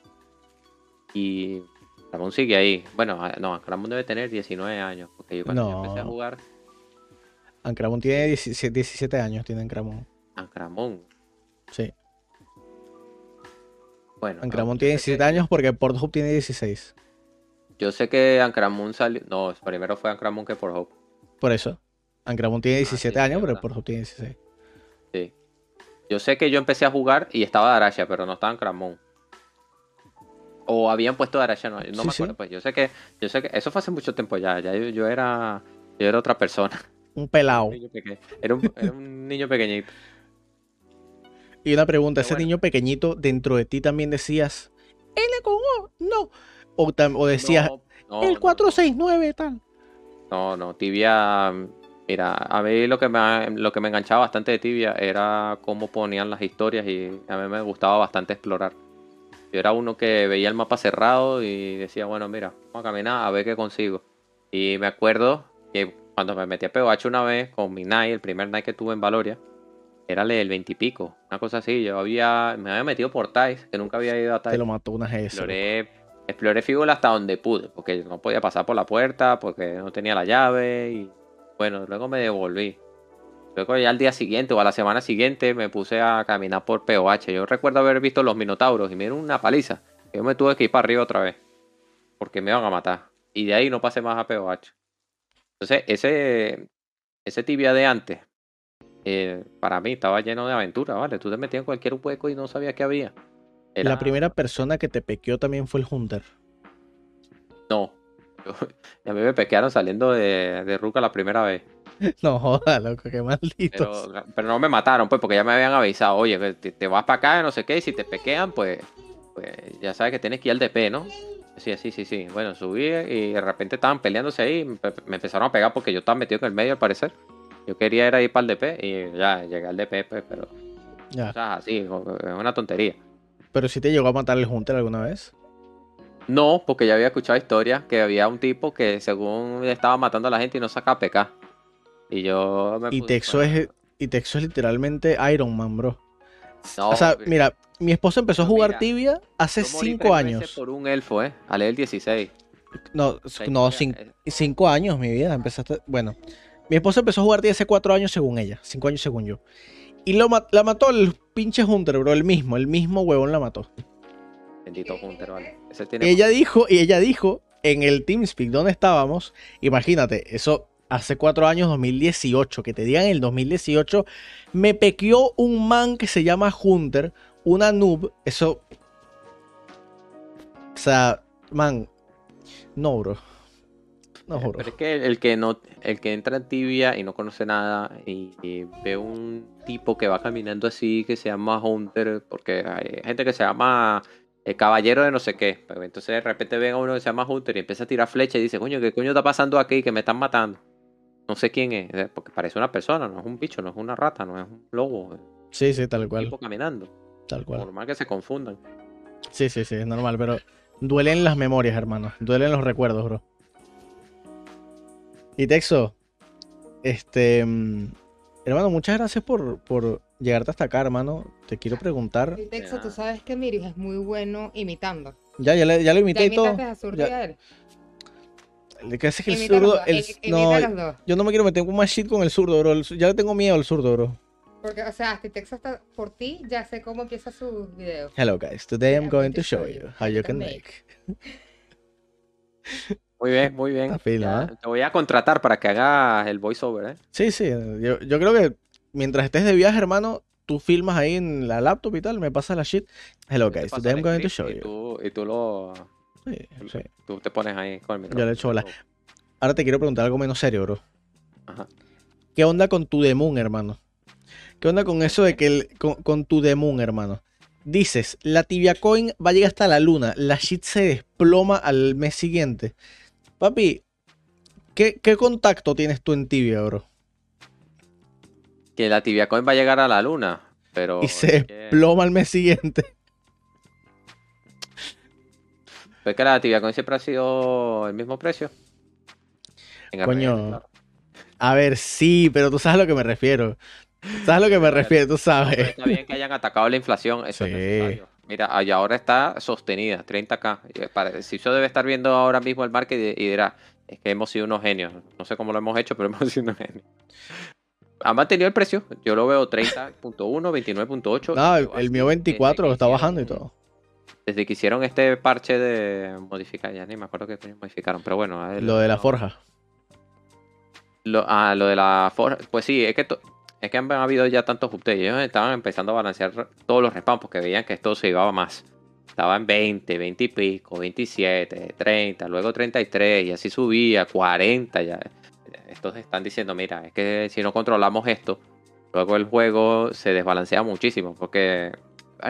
Y Ancramón sigue ahí. Bueno, no, Ancramón debe tener 19 años, porque yo cuando empecé a jugar... Ancramón tiene 17, años, tiene Ancramón. Ancramón. Sí. Bueno. Ancramón tiene 17 años porque Pornhub tiene 16. Yo sé que Ancramón salió... No, primero fue Ancramón que Pornhub. Por eso. Ancramón tiene 17 ah, años, pero por tiene 16. Sí. Yo sé que yo empecé a jugar y estaba Arasha, pero no estaba Ancramón. O habían puesto Arasha, no, no me acuerdo. Pues yo sé que, yo sé que eso fue hace mucho tiempo ya. Ya yo, era, yo era otra persona. Un pelado. Era un, niño pequeñito. Y una pregunta, ese niño pequeñito dentro de ti también decías L con O, no. O, o decías el 469 tal. No, no, tibia Mira, a mí lo que, me, lo que me enganchaba bastante de Tibia era cómo ponían las historias y a mí me gustaba bastante explorar. Yo era uno que veía el mapa cerrado y decía, bueno, mira, vamos a caminar a ver qué consigo. Y me acuerdo que cuando me metí a POH una vez con mi night, el primer night que tuve en Valoria, era el 20 y pico, una cosa así. Yo había, me había metido por Tais, que nunca había ido a Tais. Te lo mató una GS. Exploré, exploré hasta donde pude, porque no podía pasar por la puerta, porque no tenía la llave y bueno, luego me devolví. Luego ya al día siguiente o a la semana siguiente me puse a caminar por POH. Yo recuerdo haber visto los minotauros y me dieron una paliza. Yo me tuve que ir para arriba otra vez. Porque me iban a matar. Y de ahí no pasé más a POH. Entonces, ese, ese tibia de antes, eh, para mí estaba lleno de aventura, ¿vale? Tú te metías en cualquier hueco y no sabías qué había. La primera persona que te pequeó también fue el Hunter. No, y a mí me pequearon saliendo de, de Ruka la primera vez. No joda, loco, qué maldito. Pero, no me mataron, pues, porque ya me habían avisado, oye, te, vas para acá, no sé qué, y si te pequean, pues, pues ya sabes que tienes que ir al DP, ¿no? Sí, sí, sí, sí. Bueno, subí y de repente estaban peleándose ahí, me, empezaron a pegar porque yo estaba metido en el medio al parecer. Yo quería ir ahí para el DP y ya llegué al DP, pues, pero... Ya. O sea, así, es una tontería. Pero si te llegó a matar el Hunter alguna vez. No, porque ya había escuchado historias que había un tipo que según estaba matando a la gente y no sacaba PK. Y yo me Y Texo es, y Texo es literalmente Iron Man, bro. o sea, mira, mi esposa empezó a jugar tibia hace 5 años. por un elfo, ¿eh? A leer 16. No, no, 5 años, mi vida. Empezaste. Bueno, mi esposa empezó a jugar tibia hace 4 años según ella. 5 años según yo. Y lo la mató el pinche Hunter, bro. El mismo, el mismo huevón la mató. Bendito Hunter, vale. Ese tiene Ella dijo, y ella dijo en el TeamSpeak donde estábamos, imagínate, eso hace cuatro años, 2018, que te digan el 2018, me pequeó un man que se llama Hunter, una noob, eso... O sea, man, no, bro. No, bro. Pero es que el que no, el que entra en tibia y no conoce nada y, y ve un tipo que va caminando así que se llama Hunter, porque hay gente que se llama el caballero de no sé qué. Pero entonces de repente ven a uno que se llama Hunter y empieza a tirar flecha y dice, coño, ¿qué coño está pasando aquí? Que me están matando. No sé quién es, porque parece una persona, no es un bicho, no es una rata, no es un lobo, Sí, sí, tal un cual, tipo caminando. tal cual. Normal que se confundan. Sí, sí, sí, es normal, pero duelen las memorias, hermano. Duelen los recuerdos, bro. Y Texo, este, mm, hermano, muchas gracias por, por llegarte hasta acá, hermano. Te quiero preguntar. Texo, Ya. tú sabes que Miris es muy bueno imitando. Ya, ya, le- ya lo ¿Ya imité y todo. a Zurdo y Ya. a él? Lo que es que el Imita zurdo. el- im- no, yo no me quiero meter con más shit con el zurdo, bro. El Ya le tengo miedo al zurdo, bro. Porque, o sea, si Texo está por ti, ya sé cómo empieza sus videos. Hello, guys. Today I'm going to show you how you can make. Muy bien, muy bien. Fino, Ya, ¿eh? Te voy a contratar para que hagas el voiceover, ¿eh? Sí, sí. Yo, yo creo que mientras estés de viaje, hermano, tú filmas ahí en la laptop y tal, me pasas la shit. Hello, Yo guys. Today I'm going to show y you. tú, y tú lo Sí, sí. tú te pones ahí con el le micrófono. echo bola. Ahora te quiero preguntar algo menos serio, bro. Ajá. ¿Qué onda con tu Demun, hermano? ¿Qué onda con eso de que el, con, con tu Demun, hermano? Dices, la tibia coin va a llegar hasta la luna, la shit se desploma al mes siguiente. Papi, ¿qué, qué contacto tienes tú en tibia, bro? Que la tibia coin va a llegar a la luna, pero Y se desploma al mes siguiente. es que la tibia coin siempre ha sido el mismo precio. En Coño. Claro. A ver, sí, pero tú sabes a lo que me refiero. ¿Sabes a lo que me refiero? Tú pero sabes. está bien que hayan atacado la inflación, eso Sí. es necesario. Mira, y ahora está sostenida, 30k. Y para- Si yo debe estar viendo ahora mismo el market y dirá, es que hemos sido unos genios. No sé cómo lo hemos hecho, pero hemos sido unos genios. Ha mantenido el precio. Yo lo veo 30.1, 29.8. No, el, mío así, 24 desde que está bajando y todo. Desde que hicieron este parche de modificar, ya ni me acuerdo qué coño modificaron, pero bueno. ver, Lo de la forja. Lo, ah, lo de la forja. Pues sí, es que, to- es que han habido ya tantos updates. Ellos estaban empezando a balancear todos los respawns porque veían que esto se iba más. Estaba en 20, 20 y pico, 27, 30, luego 33 y así subía, 40 ya. Estos están diciendo, mira, es que si no controlamos esto, luego el juego se desbalancea muchísimo porque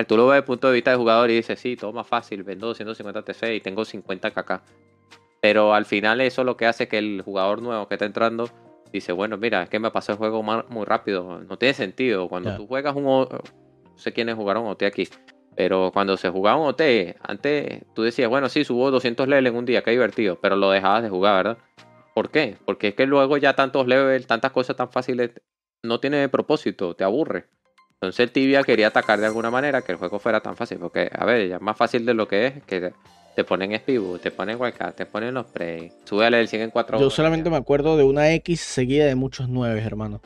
tú lo ves desde el punto de vista de jugador y dices, sí, todo más fácil, vendo 250 TC y tengo 50 KK. Pero al final eso lo que hace es que el jugador nuevo que está entrando dice, bueno, mira, es que me pasó el juego muy rápido. No tiene sentido. Cuando tú juegas un... O- No sé quiénes jugaron OT aquí. Pero cuando se jugaba un OT, antes tú decías, bueno, sí, subo 200 levels en un día, qué divertido. Pero lo dejabas de jugar, ¿verdad? ¿Por qué? Porque es que luego ya tantos levels, tantas cosas tan fáciles, no tiene propósito, te aburre. Entonces el Tibia quería atacar de alguna manera que el juego fuera tan fácil. Porque, a ver, ya es más fácil de lo que es, que te ponen Spibu, te ponen Wildcard, te ponen los Prey. Súbele el 100 en 4 Yo solamente me acuerdo de una X seguida de muchos 9, hermano.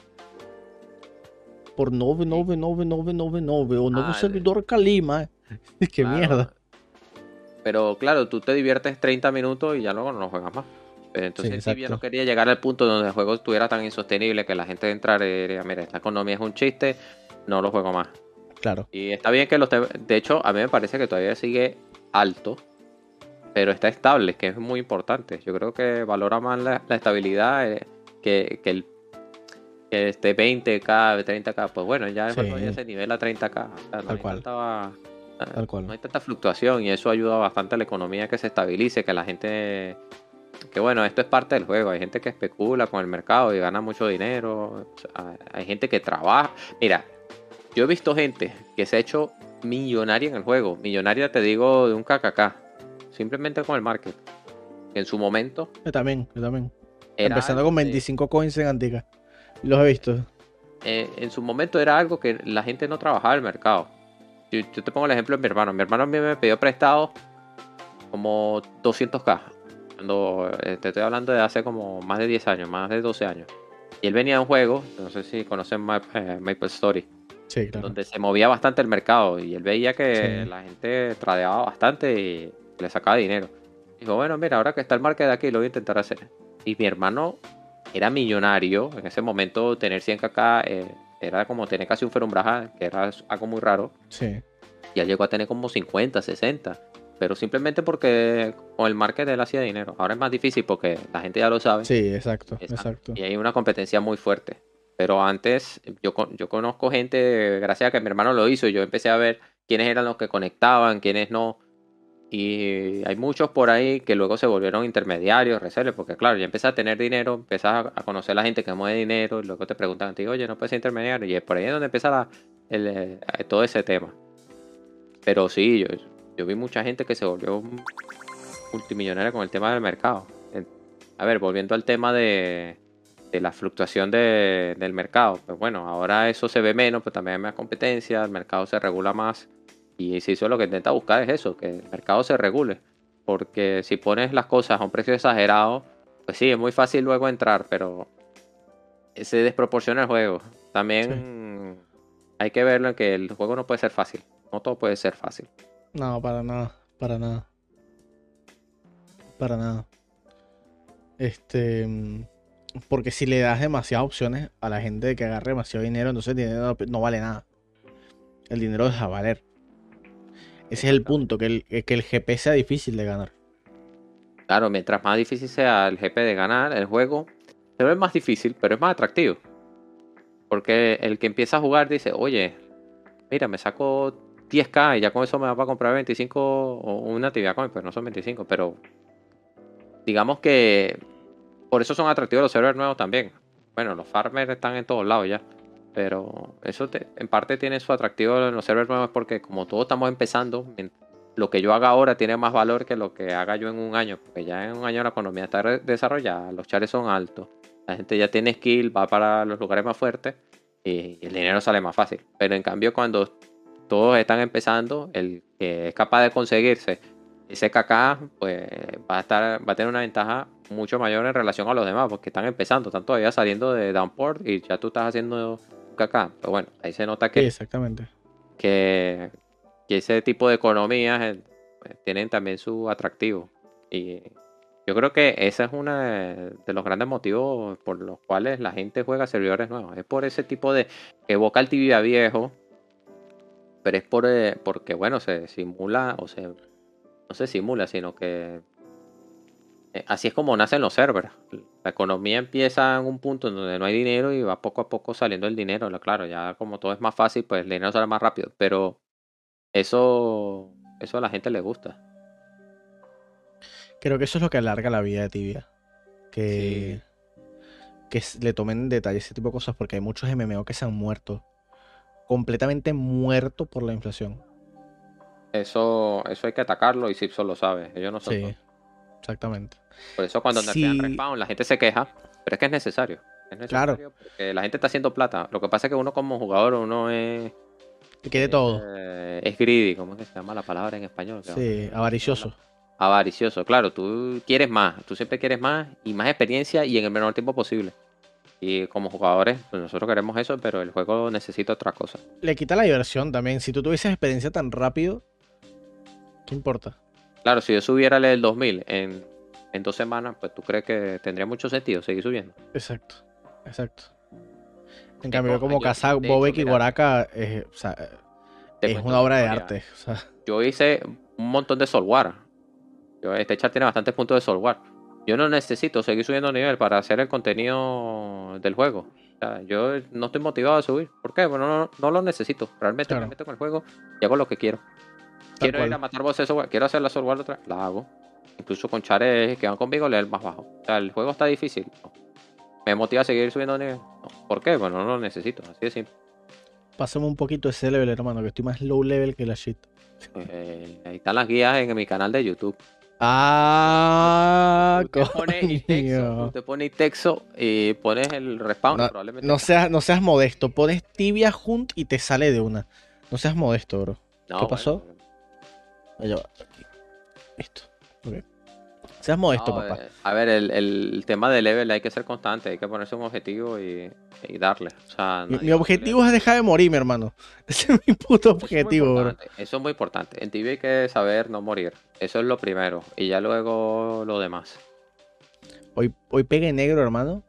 Por 9, 9, 9, 9, 9, 9. O nuevo Ah, servidor Kalima. Qué Claro. mierda. Pero claro, tú te diviertes 30 minutos y ya luego no lo juegas más. Pero entonces Sí, Tibia no quería llegar al punto donde el juego estuviera tan insostenible que la gente entrara y diría, mira, esta economía es un chiste, no lo juego más. Claro. Y está bien que los... De hecho, a mí me parece que todavía sigue alto, pero está estable, que es muy importante. Yo creo que valora más la, la estabilidad eh, que, que el que esté 20k, 30k. Pues bueno, ya el Sí. juego ya se nivela a 30k. O sea, no Tal cual. tanta- Tal cual. no hay tanta fluctuación y eso ayuda bastante a la economía que se estabilice, que la gente... Que bueno, esto es parte del juego. Hay gente que especula con el mercado y gana mucho dinero. O sea, hay gente que trabaja. Mira, yo he visto gente que se ha hecho millonaria en el juego. Millonaria te digo de un KKK. Simplemente con el market. En su momento... Yo también, yo también. Era Empezando con que- 25 coins en Antica. Los he visto. eh, en su momento era algo que la gente no trabajaba en el mercado. Yo, yo te pongo el ejemplo de mi hermano. Mi hermano a mí me pidió prestado como 200k. Cuando eh, te estoy hablando de hace como más de 10 años, más de 12 años. Y él venía de un juego, no sé si conocen Ma- eh, Maple Story. Sí, claro. donde se movía bastante el mercado y él veía que Sí. la gente tradeaba bastante y le sacaba dinero. Dijo, bueno, mira, ahora que está el market aquí, lo voy a intentar hacer. Y mi hermano era millonario. En ese momento, tener 100kk eh, era como tener casi un ferumbraja, que era algo muy raro. Sí. Y él llegó a tener como 50, 60. Pero simplemente porque con el market él hacía dinero. Ahora es más difícil porque la gente ya lo sabe. Sí, exacto, Exacto. exacto. Y hay una competencia muy fuerte. Pero antes, yo, yo conozco gente, gracias a que mi hermano lo hizo, y yo empecé a ver quiénes eran los que conectaban, quiénes no. Y hay muchos por ahí que luego se volvieron intermediarios, resellers, porque claro, ya empiezas a tener dinero, empiezas a, conocer a la gente que mueve dinero, y luego te preguntan a ti, oye, no puedes ser intermediario. Y es por ahí donde empieza la- el, eh, todo ese tema. Pero sí, yo, yo vi mucha gente que se volvió multimillonaria con el tema del mercado. A ver, volviendo al tema de, de la fluctuación de- del mercado. Pues bueno, ahora eso se ve menos, pero también hay más competencia, el mercado se regula más. Y si eso lo que intenta buscar es eso, que el mercado se regule. Porque si pones las cosas a un precio exagerado, pues sí, es muy fácil luego entrar, pero se desproporciona el juego. También hay que verlo en que el juego no puede ser fácil. No todo puede ser fácil. No, para nada, para nada. Para nada. Este. mm, Porque si le das demasiadas opciones a la gente de que agarre demasiado dinero, entonces el dinero no, vale nada. El dinero deja de valer. Ese es el punto, que el, que el GP sea difícil de ganar. Claro, mientras más difícil sea el GP de ganar, el juego se ve más difícil, pero es más atractivo. Porque el que empieza a jugar dice, oye, mira, me saco 10k y ya con eso me va para comprar 25 o una tibia coin, pues no son 25, pero digamos que por eso son atractivos los servers nuevos también. Bueno, los farmers están en todos lados ya. Pero eso en parte tiene su atractivo en los servers nuevos porque como todos estamos empezando, lo que yo haga ahora tiene más valor que lo que haga yo en un año. Porque ya en un año la economía está desarrollada, los chares son altos, la gente ya tiene skill, va para los lugares más fuertes y el dinero sale más fácil. Pero en cambio cuando todos están empezando, el que es capaz de conseguirse ese KK, pues va a estar, va a tener una ventaja mucho mayor en relación a los demás, porque están empezando, están todavía saliendo de downport y ya tú estás haciendo KK. Pero bueno, ahí se nota Sí, que, exactamente. que, que ese tipo de economías eh, pues, tienen también su atractivo. Y yo creo que ese es uno de, de los grandes motivos por los cuales la gente juega servidores nuevos. Es por ese tipo de que evoca el tibia viejo, pero es por, eh, porque, bueno, se simula o se... No se simula, sino que eh, así es como nacen los servers. La economía empieza en un punto en donde no hay dinero y va poco a poco saliendo el dinero. Claro, ya como todo es más fácil, pues el dinero sale más rápido. Pero eso, eso a la gente le gusta. Creo que eso es lo que alarga la vida de Tibia. Que, que le tomen en detalle ese tipo de cosas porque hay muchos MMO que se han muerto. Completamente muertos por la inflación. Eso, eso hay que atacarlo y Simpson lo sabe. Ellos no son Sí, exactamente. Por eso cuando nerfean Sí. respawn la gente se queja, pero es que es necesario. Es Claro. porque la gente está haciendo plata. Lo que pasa es que uno como jugador, uno es... Quiere todo. eh, es greedy, ¿cómo es que se llama la palabra en español? Sí, avaricioso. Avaricioso, claro, tú quieres más, tú siempre quieres más y más experiencia y en el menor tiempo posible. Y como jugadores, pues nosotros queremos eso, pero el juego necesita otra cosa. Le quita la diversión también. Si tú tuvieses experiencia tan rápido, ¿qué importa? Claro, si yo subiera el 2000 en, en dos semanas, pues tú crees que tendría mucho sentido seguir subiendo. Exacto, exacto. En cambio, como Kazak, Bobek y es, o sea, te es una obra de arte. O sea, Yo hice un montón de Soulwar. Yo, este chat tiene bastantes puntos de Soulwar. Yo no necesito seguir subiendo nivel para hacer el contenido del juego. O sea, yo no estoy motivado a subir. ¿Por qué? Bueno, no, no lo necesito. Realmente Claro. me meto con el juego y hago lo que quiero. Quiero ir a matar Soulwar. Quiero hacer la Soulwar otra vez. La hago. Incluso con chares que van conmigo, leer más bajo. O sea, el juego está difícil. No. ¿Me motiva a seguir subiendo nivel? No. ¿Por qué? Bueno, no lo necesito. Así de simple. pásame un poquito ese level, hermano, que estoy más low level que la shit. Eh, ahí están las guías en mi canal de YouTube. Ah, Usted pone Itexo, usted pone Itexo y pones el respawn. y probablemente No seas, no seas modesto. Pones tibia hunt y te sale de una. No seas modesto, bro. No, ¿qué pasó? bueno, Allá va. Listo. Ok. Seas modesto, No, papá. eh, a ver, el, el tema de level hay que ser constante, hay que ponerse un objetivo y, y darle. O sea, Mi, objetivo es dejar de morir, mi hermano. Ese es mi puto Eso es objetivo, bro. Eso es muy importante. En tibia hay que saber no morir. Eso es lo primero. Y ya luego lo demás. Hoy, hoy pegué negro, hermano.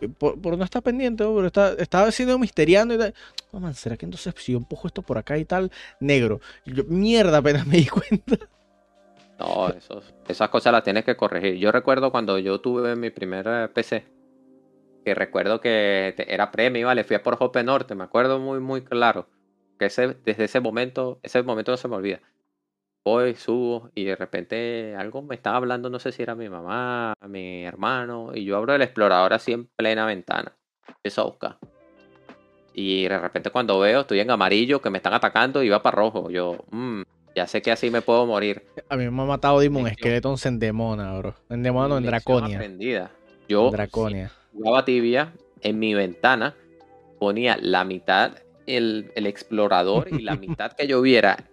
Eh, Por, por no estar pendiente, bro. Está, estaba haciendo misteriando y tal. No, man, ¿será que entonces si yo empujo esto por acá y tal? Negro. Yo, mierda, apenas me di cuenta. No, esas cosas las tienes que corregir. Yo recuerdo cuando yo tuve mi primer eh, PC, que recuerdo que era premio, vale, fui a por Hope Norte, me acuerdo muy, muy claro. Que ese, desde ese momento, ese momento no se me olvida. Voy, subo y de repente algo me estaba hablando, no sé si era mi mamá, mi hermano, y yo abro el explorador así en plena ventana. Empiezo a buscar. Y de repente cuando veo, estoy en amarillo, que me están atacando y va para rojo. Yo, "Mm, ya sé que así me puedo morir. A mí me ha matado Demon Lección. Skeletons en Demona, bro. En Demona no, en Draconia. aprendida. Yo En Draconia. jugaba tibia en mi ventana, ponía la mitad el, el explorador y la mitad que yo viera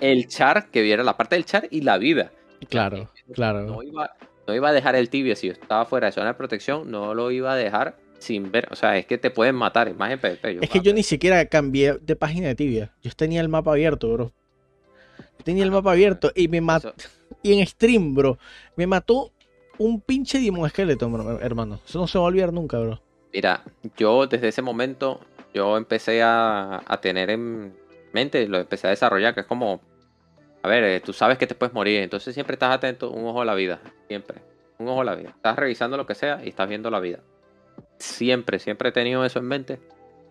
el char, que viera la parte del char y la vida. Claro, claro. No iba, no iba a dejar el tibia si yo estaba fuera de zona de protección, no lo iba a dejar sin ver. O sea, es que te pueden matar, y más en PvP. Es que yo ni siquiera cambié de página de tibia. Yo tenía el mapa abierto, bro. Tenía el Ah, no, mapa abierto y me mató. Y en stream, bro. Me mató un pinche Demon Skeleton, bro, hermano. Eso no se va a olvidar nunca, bro. Mira, yo desde ese momento, yo empecé a, a tener en mente, lo empecé a desarrollar, que es como, a ver, eh, tú sabes que te puedes morir, entonces siempre estás atento, un ojo a la vida, siempre, un ojo a la vida. Estás revisando lo que sea y estás viendo la vida. Siempre, siempre he tenido eso en mente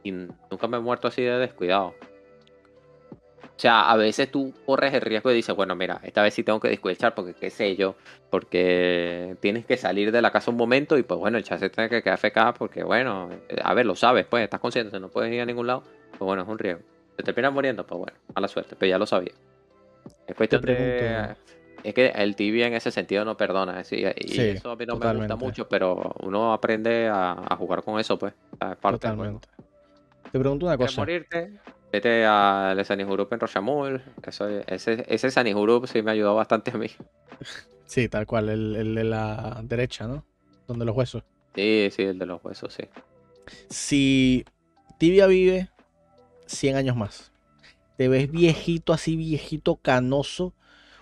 y nunca me he muerto así de descuidado. O sea, a veces tú corres el riesgo y dices, bueno, mira, esta vez sí tengo que descuidar porque qué sé yo, porque tienes que salir de la casa un momento y pues bueno, el chat se tiene que quedar FK porque bueno, eh, a ver, lo sabes, pues estás consciente, no puedes ir a ningún lado, pues bueno, es un riesgo. Te terminas muriendo, pues bueno, mala suerte, pero ya lo sabía. Es cuestión de... Es que el tibia en ese sentido no perdona, es decir, y Sí, eso a mí no me gusta mucho, pero uno aprende a, a jugar con eso, pues, es parte. Totalmente. Te pregunto una ¿Quieres cosa. morirte? Vete al Sanihurup en Rochamul. Eso, ese, ese Sanihurup sí me ayudó bastante a mí. Sí, tal cual, el, el de la derecha, ¿no? Donde los huesos. Sí, sí, el de los huesos, sí. Si Tibia vive 100 años más, te ves viejito, así viejito, canoso,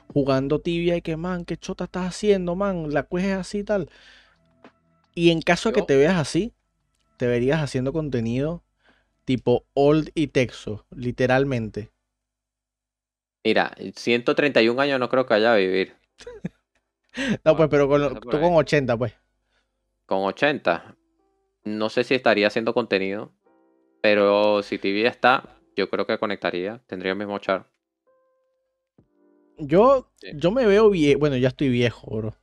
jugando Tibia y que, man, qué chota estás haciendo, man, la cuejes así y tal. Y en caso de que te veas así, te verías haciendo contenido tipo Old y Texo, literalmente. Mira, 131 años no creo que haya a vivir. No, pues, pero con, tú con ahí. 80, pues. Con 80, no sé si estaría haciendo contenido, pero si TV está, yo creo que conectaría. Tendría el mismo char. Yo, Sí. yo me veo viejo, bueno, ya estoy viejo, bro.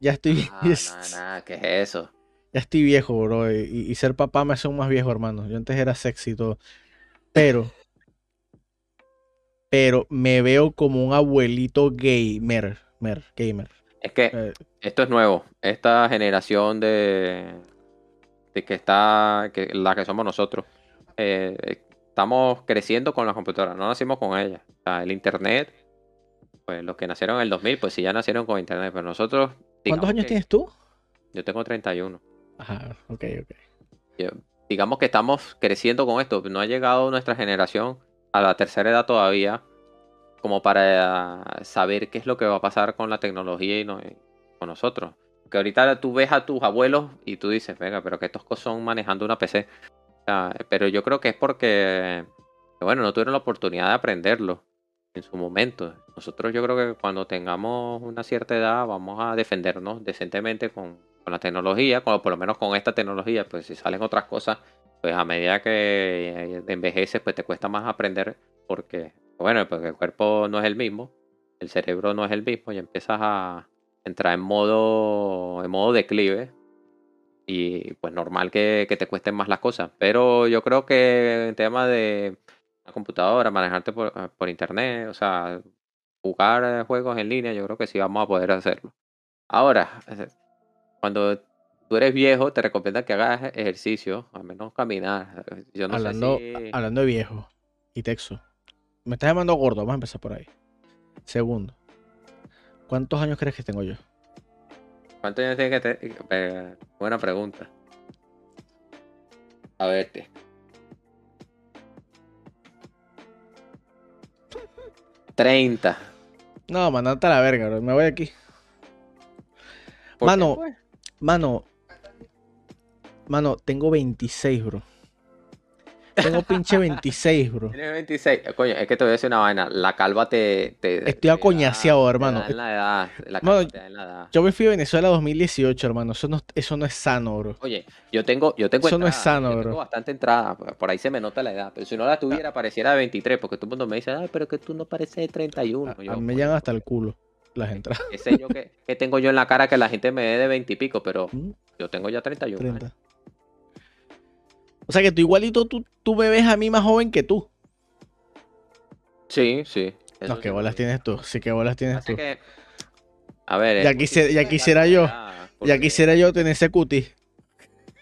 Ya estoy, vie- Ah, nada, nada, ¿qué es eso? Ya estoy viejo, bro. Y, y ser papá me hace un más viejo, hermano. Yo antes era sexy y todo. Pero, pero me veo como un abuelito gamer, mer, gamer. Es que Eh, esto es nuevo. Esta generación de, de que está, que la que somos nosotros, eh, estamos creciendo con las computadoras, no nacimos con ellas. O sea, el internet, pues los que nacieron en el 2000, pues sí ya nacieron con internet, pero nosotros... ¿Cuántos años tienes tú? Yo tengo 31. Ajá, ok, ok. Yo- digamos que estamos creciendo con esto. No ha llegado nuestra generación a la tercera edad todavía como para saber qué es lo que va a pasar con la tecnología y, no- con nosotros. Que ahorita tú ves a tus abuelos y tú dices, venga, pero que estos son manejando una PC. Pero yo creo que es porque, que bueno, no tuvieron la oportunidad de aprenderlo en su momento. Nosotros yo creo que cuando tengamos una cierta edad vamos a defendernos decentemente con, con la tecnología, con, por lo menos con esta tecnología, pues si salen otras cosas, pues a medida que envejeces, pues te cuesta más aprender porque, bueno, porque el cuerpo no es el mismo, el cerebro no es el mismo y empiezas a entrar en modo, en modo declive y pues normal que, te cuesten más las cosas. Pero yo creo que en tema de la computadora, manejarte por, eh, por internet, o sea, jugar eh, juegos en línea, yo creo que sí vamos a poder hacerlo. Ahora, eh, cuando tú eres viejo, te recomienda que hagas ejercicio, al menos caminar. Yo no hablando, sé si... hablando de viejo y texto. Me estás llamando gordo, vamos a empezar por ahí. Segundo. ¿Cuántos años crees que tengo yo? ¿Cuántos años tienes que te... eh, Buena pregunta. A verte. Treinta. No, mandate a la verga, bro. Me voy aquí. ¿Por qué, Mano. pues? Mano. Mano, tengo 26, bro. Tengo pinche 26, bro. Tienes 26. Eh, Coño, es que te voy a decir una vaina. La calva te. te- Estoy acoñaseado, te hermano. da en la edad. La Mano, calva te da en la edad. Yo me fui a Venezuela 2018, hermano. Eso no, eso no es sano, bro. Oye, yo tengo, yo tengo Eso no es sano, yo bro. tengo bastante entrada, por por ahí se me nota la edad, pero si no la tuviera pareciera de 23, porque todo el mundo me dice, ay, pero que tú no pareces de 31. A, Yo, a mí me "Coño, llegan hasta el culo las entradas. ¿Qué sé yo que, que tengo yo en la cara que la gente me dé de 20 y pico, pero ¿Mm? yo tengo ya 31 años. 30. O sea que tú igualito, tú, tú me ves a mí más joven que tú. Sí, sí. No, qué bolas tienes tú. Sí, qué bolas tienes Así tú. que, a ver, Ya quisiera- ya quisiera yo. Ya quisiera yo tener ese cutis.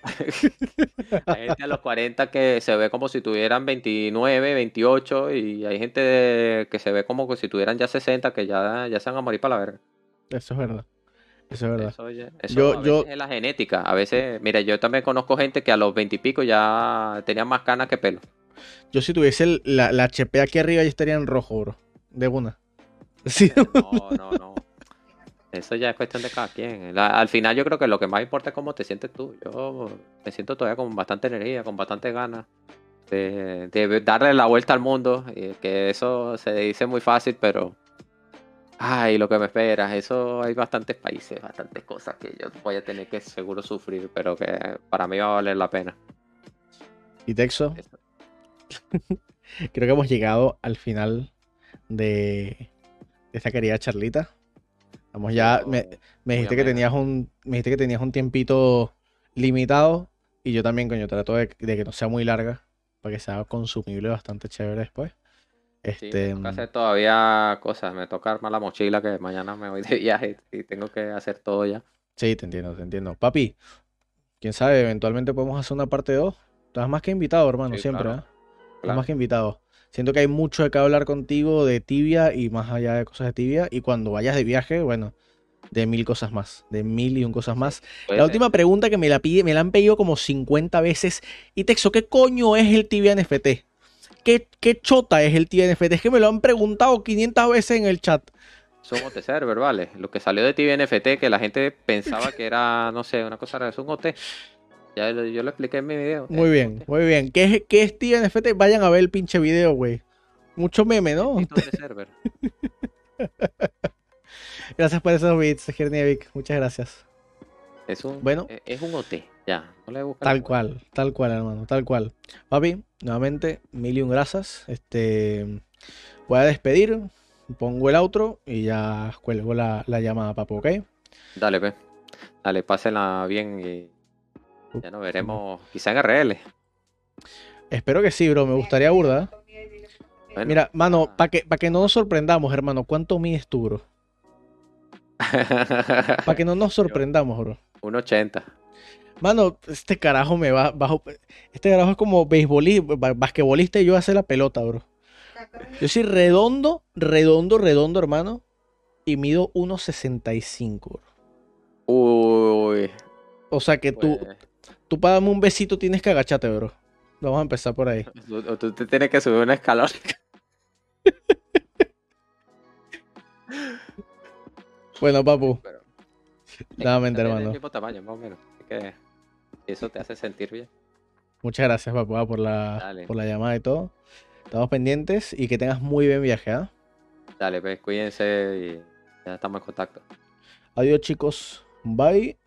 Hay gente a los 40 que se ve como si tuvieran 29, 28 y hay gente de- que se ve como que si tuvieran ya 60 que ya, ya se van a morir para la verga. Eso es verdad. Eso es verdad. Eso, ya- eso Yo- a yo- veces es la genética. A veces, mira, yo también conozco gente que a los 20 y pico ya tenía más canas que pelo. Yo si tuviese el- la, la HP aquí arriba ya estaría en rojo, bro. De una. Sí. No, no, no. Eso ya es cuestión de cada quien. La- al final yo creo que lo que más importa es cómo te sientes tú. Yo me siento todavía con bastante energía, con bastante ganas de, de darle la vuelta al mundo. Y que eso se dice muy fácil, pero... Ay, lo que me espera. Eso hay bastantes países, bastantes cosas que yo voy a tener que seguro sufrir, pero que para mí va a valer la pena. Y Texo, creo que hemos llegado al final de, de esta querida charlita. Vamos ya. Me, me dijiste que tenías un. Me dijiste que tenías un tiempito limitado. Y yo también, coño, trato de, de que no sea muy larga. Para que sea consumible bastante chévere después. Sí, Este. me toca hacer todavía cosas. Me toca armar la mochila que mañana me voy de viaje y tengo que hacer todo ya. Sí, te entiendo, te entiendo. Papi, quién sabe, eventualmente podemos hacer una parte 2. Estás más que invitado, hermano, Sí, siempre, claro, ¿eh? Estás claro. más que invitado. Siento que hay mucho de qué hablar contigo de tibia y más allá de cosas de tibia. Y cuando vayas de viaje, bueno, de mil cosas más. De mil y un cosas más. La última pregunta que me la pide, me la han pedido como 50 veces. Y Texo, ¿qué coño es el tibia NFT? ¿Qué, qué chota es el tibia NFT? Es que me lo han preguntado 500 veces en el chat. De server, ¿vale? Lo que salió de TV NFT, que la gente pensaba que era, no sé, una cosa es un OT. Ya lo- yo lo expliqué en mi video. Muy bien, muy bien. ¿Qué es, qué es tibia NFT? Vayan a ver el pinche video, güey. Mucho meme, ¿no? De server. Gracias por esos bits, Gernievic. Muchas gracias. Es un, Bueno. es- es un OT, ya. No le Tal cual, tal cual, hermano, tal cual. Papi, nuevamente, mil y un gracias. Este, voy a despedir, pongo el outro y ya cuelgo la, la llamada, papu, ¿ok? Dale, pe. Dale, pásenla bien y ya nos veremos quizá en RL. Espero que sí, bro. Me gustaría burda. Bueno, Mira, mano, ah. para que, pa' que no nos sorprendamos, hermano, ¿cuánto mides tú, bro? Para que no nos sorprendamos, bro. un 80. Mano, este carajo me va bajo. Este carajo es como beisbolista, ba- basquetbolista y yo hace la pelota, bro. Yo soy redondo, redondo, redondo, hermano. Y mido 1.65, bro. Uy. O sea que tú, pues, tú para darme un besito tienes que agacharte, bro. Vamos a empezar por ahí. tú, tú te tienes que subir una escalón. Bueno, papu, Pero- nuevamente, el hermano. mismo tamaño, más o menos. Así que eso te hace sentir bien. Muchas gracias, papu, ah, por la, Dale. por la llamada y todo. Estamos pendientes y que tengas muy buen viaje, ¿ah? Dale, pues cuídense y ya estamos en contacto. Adiós, chicos. Bye.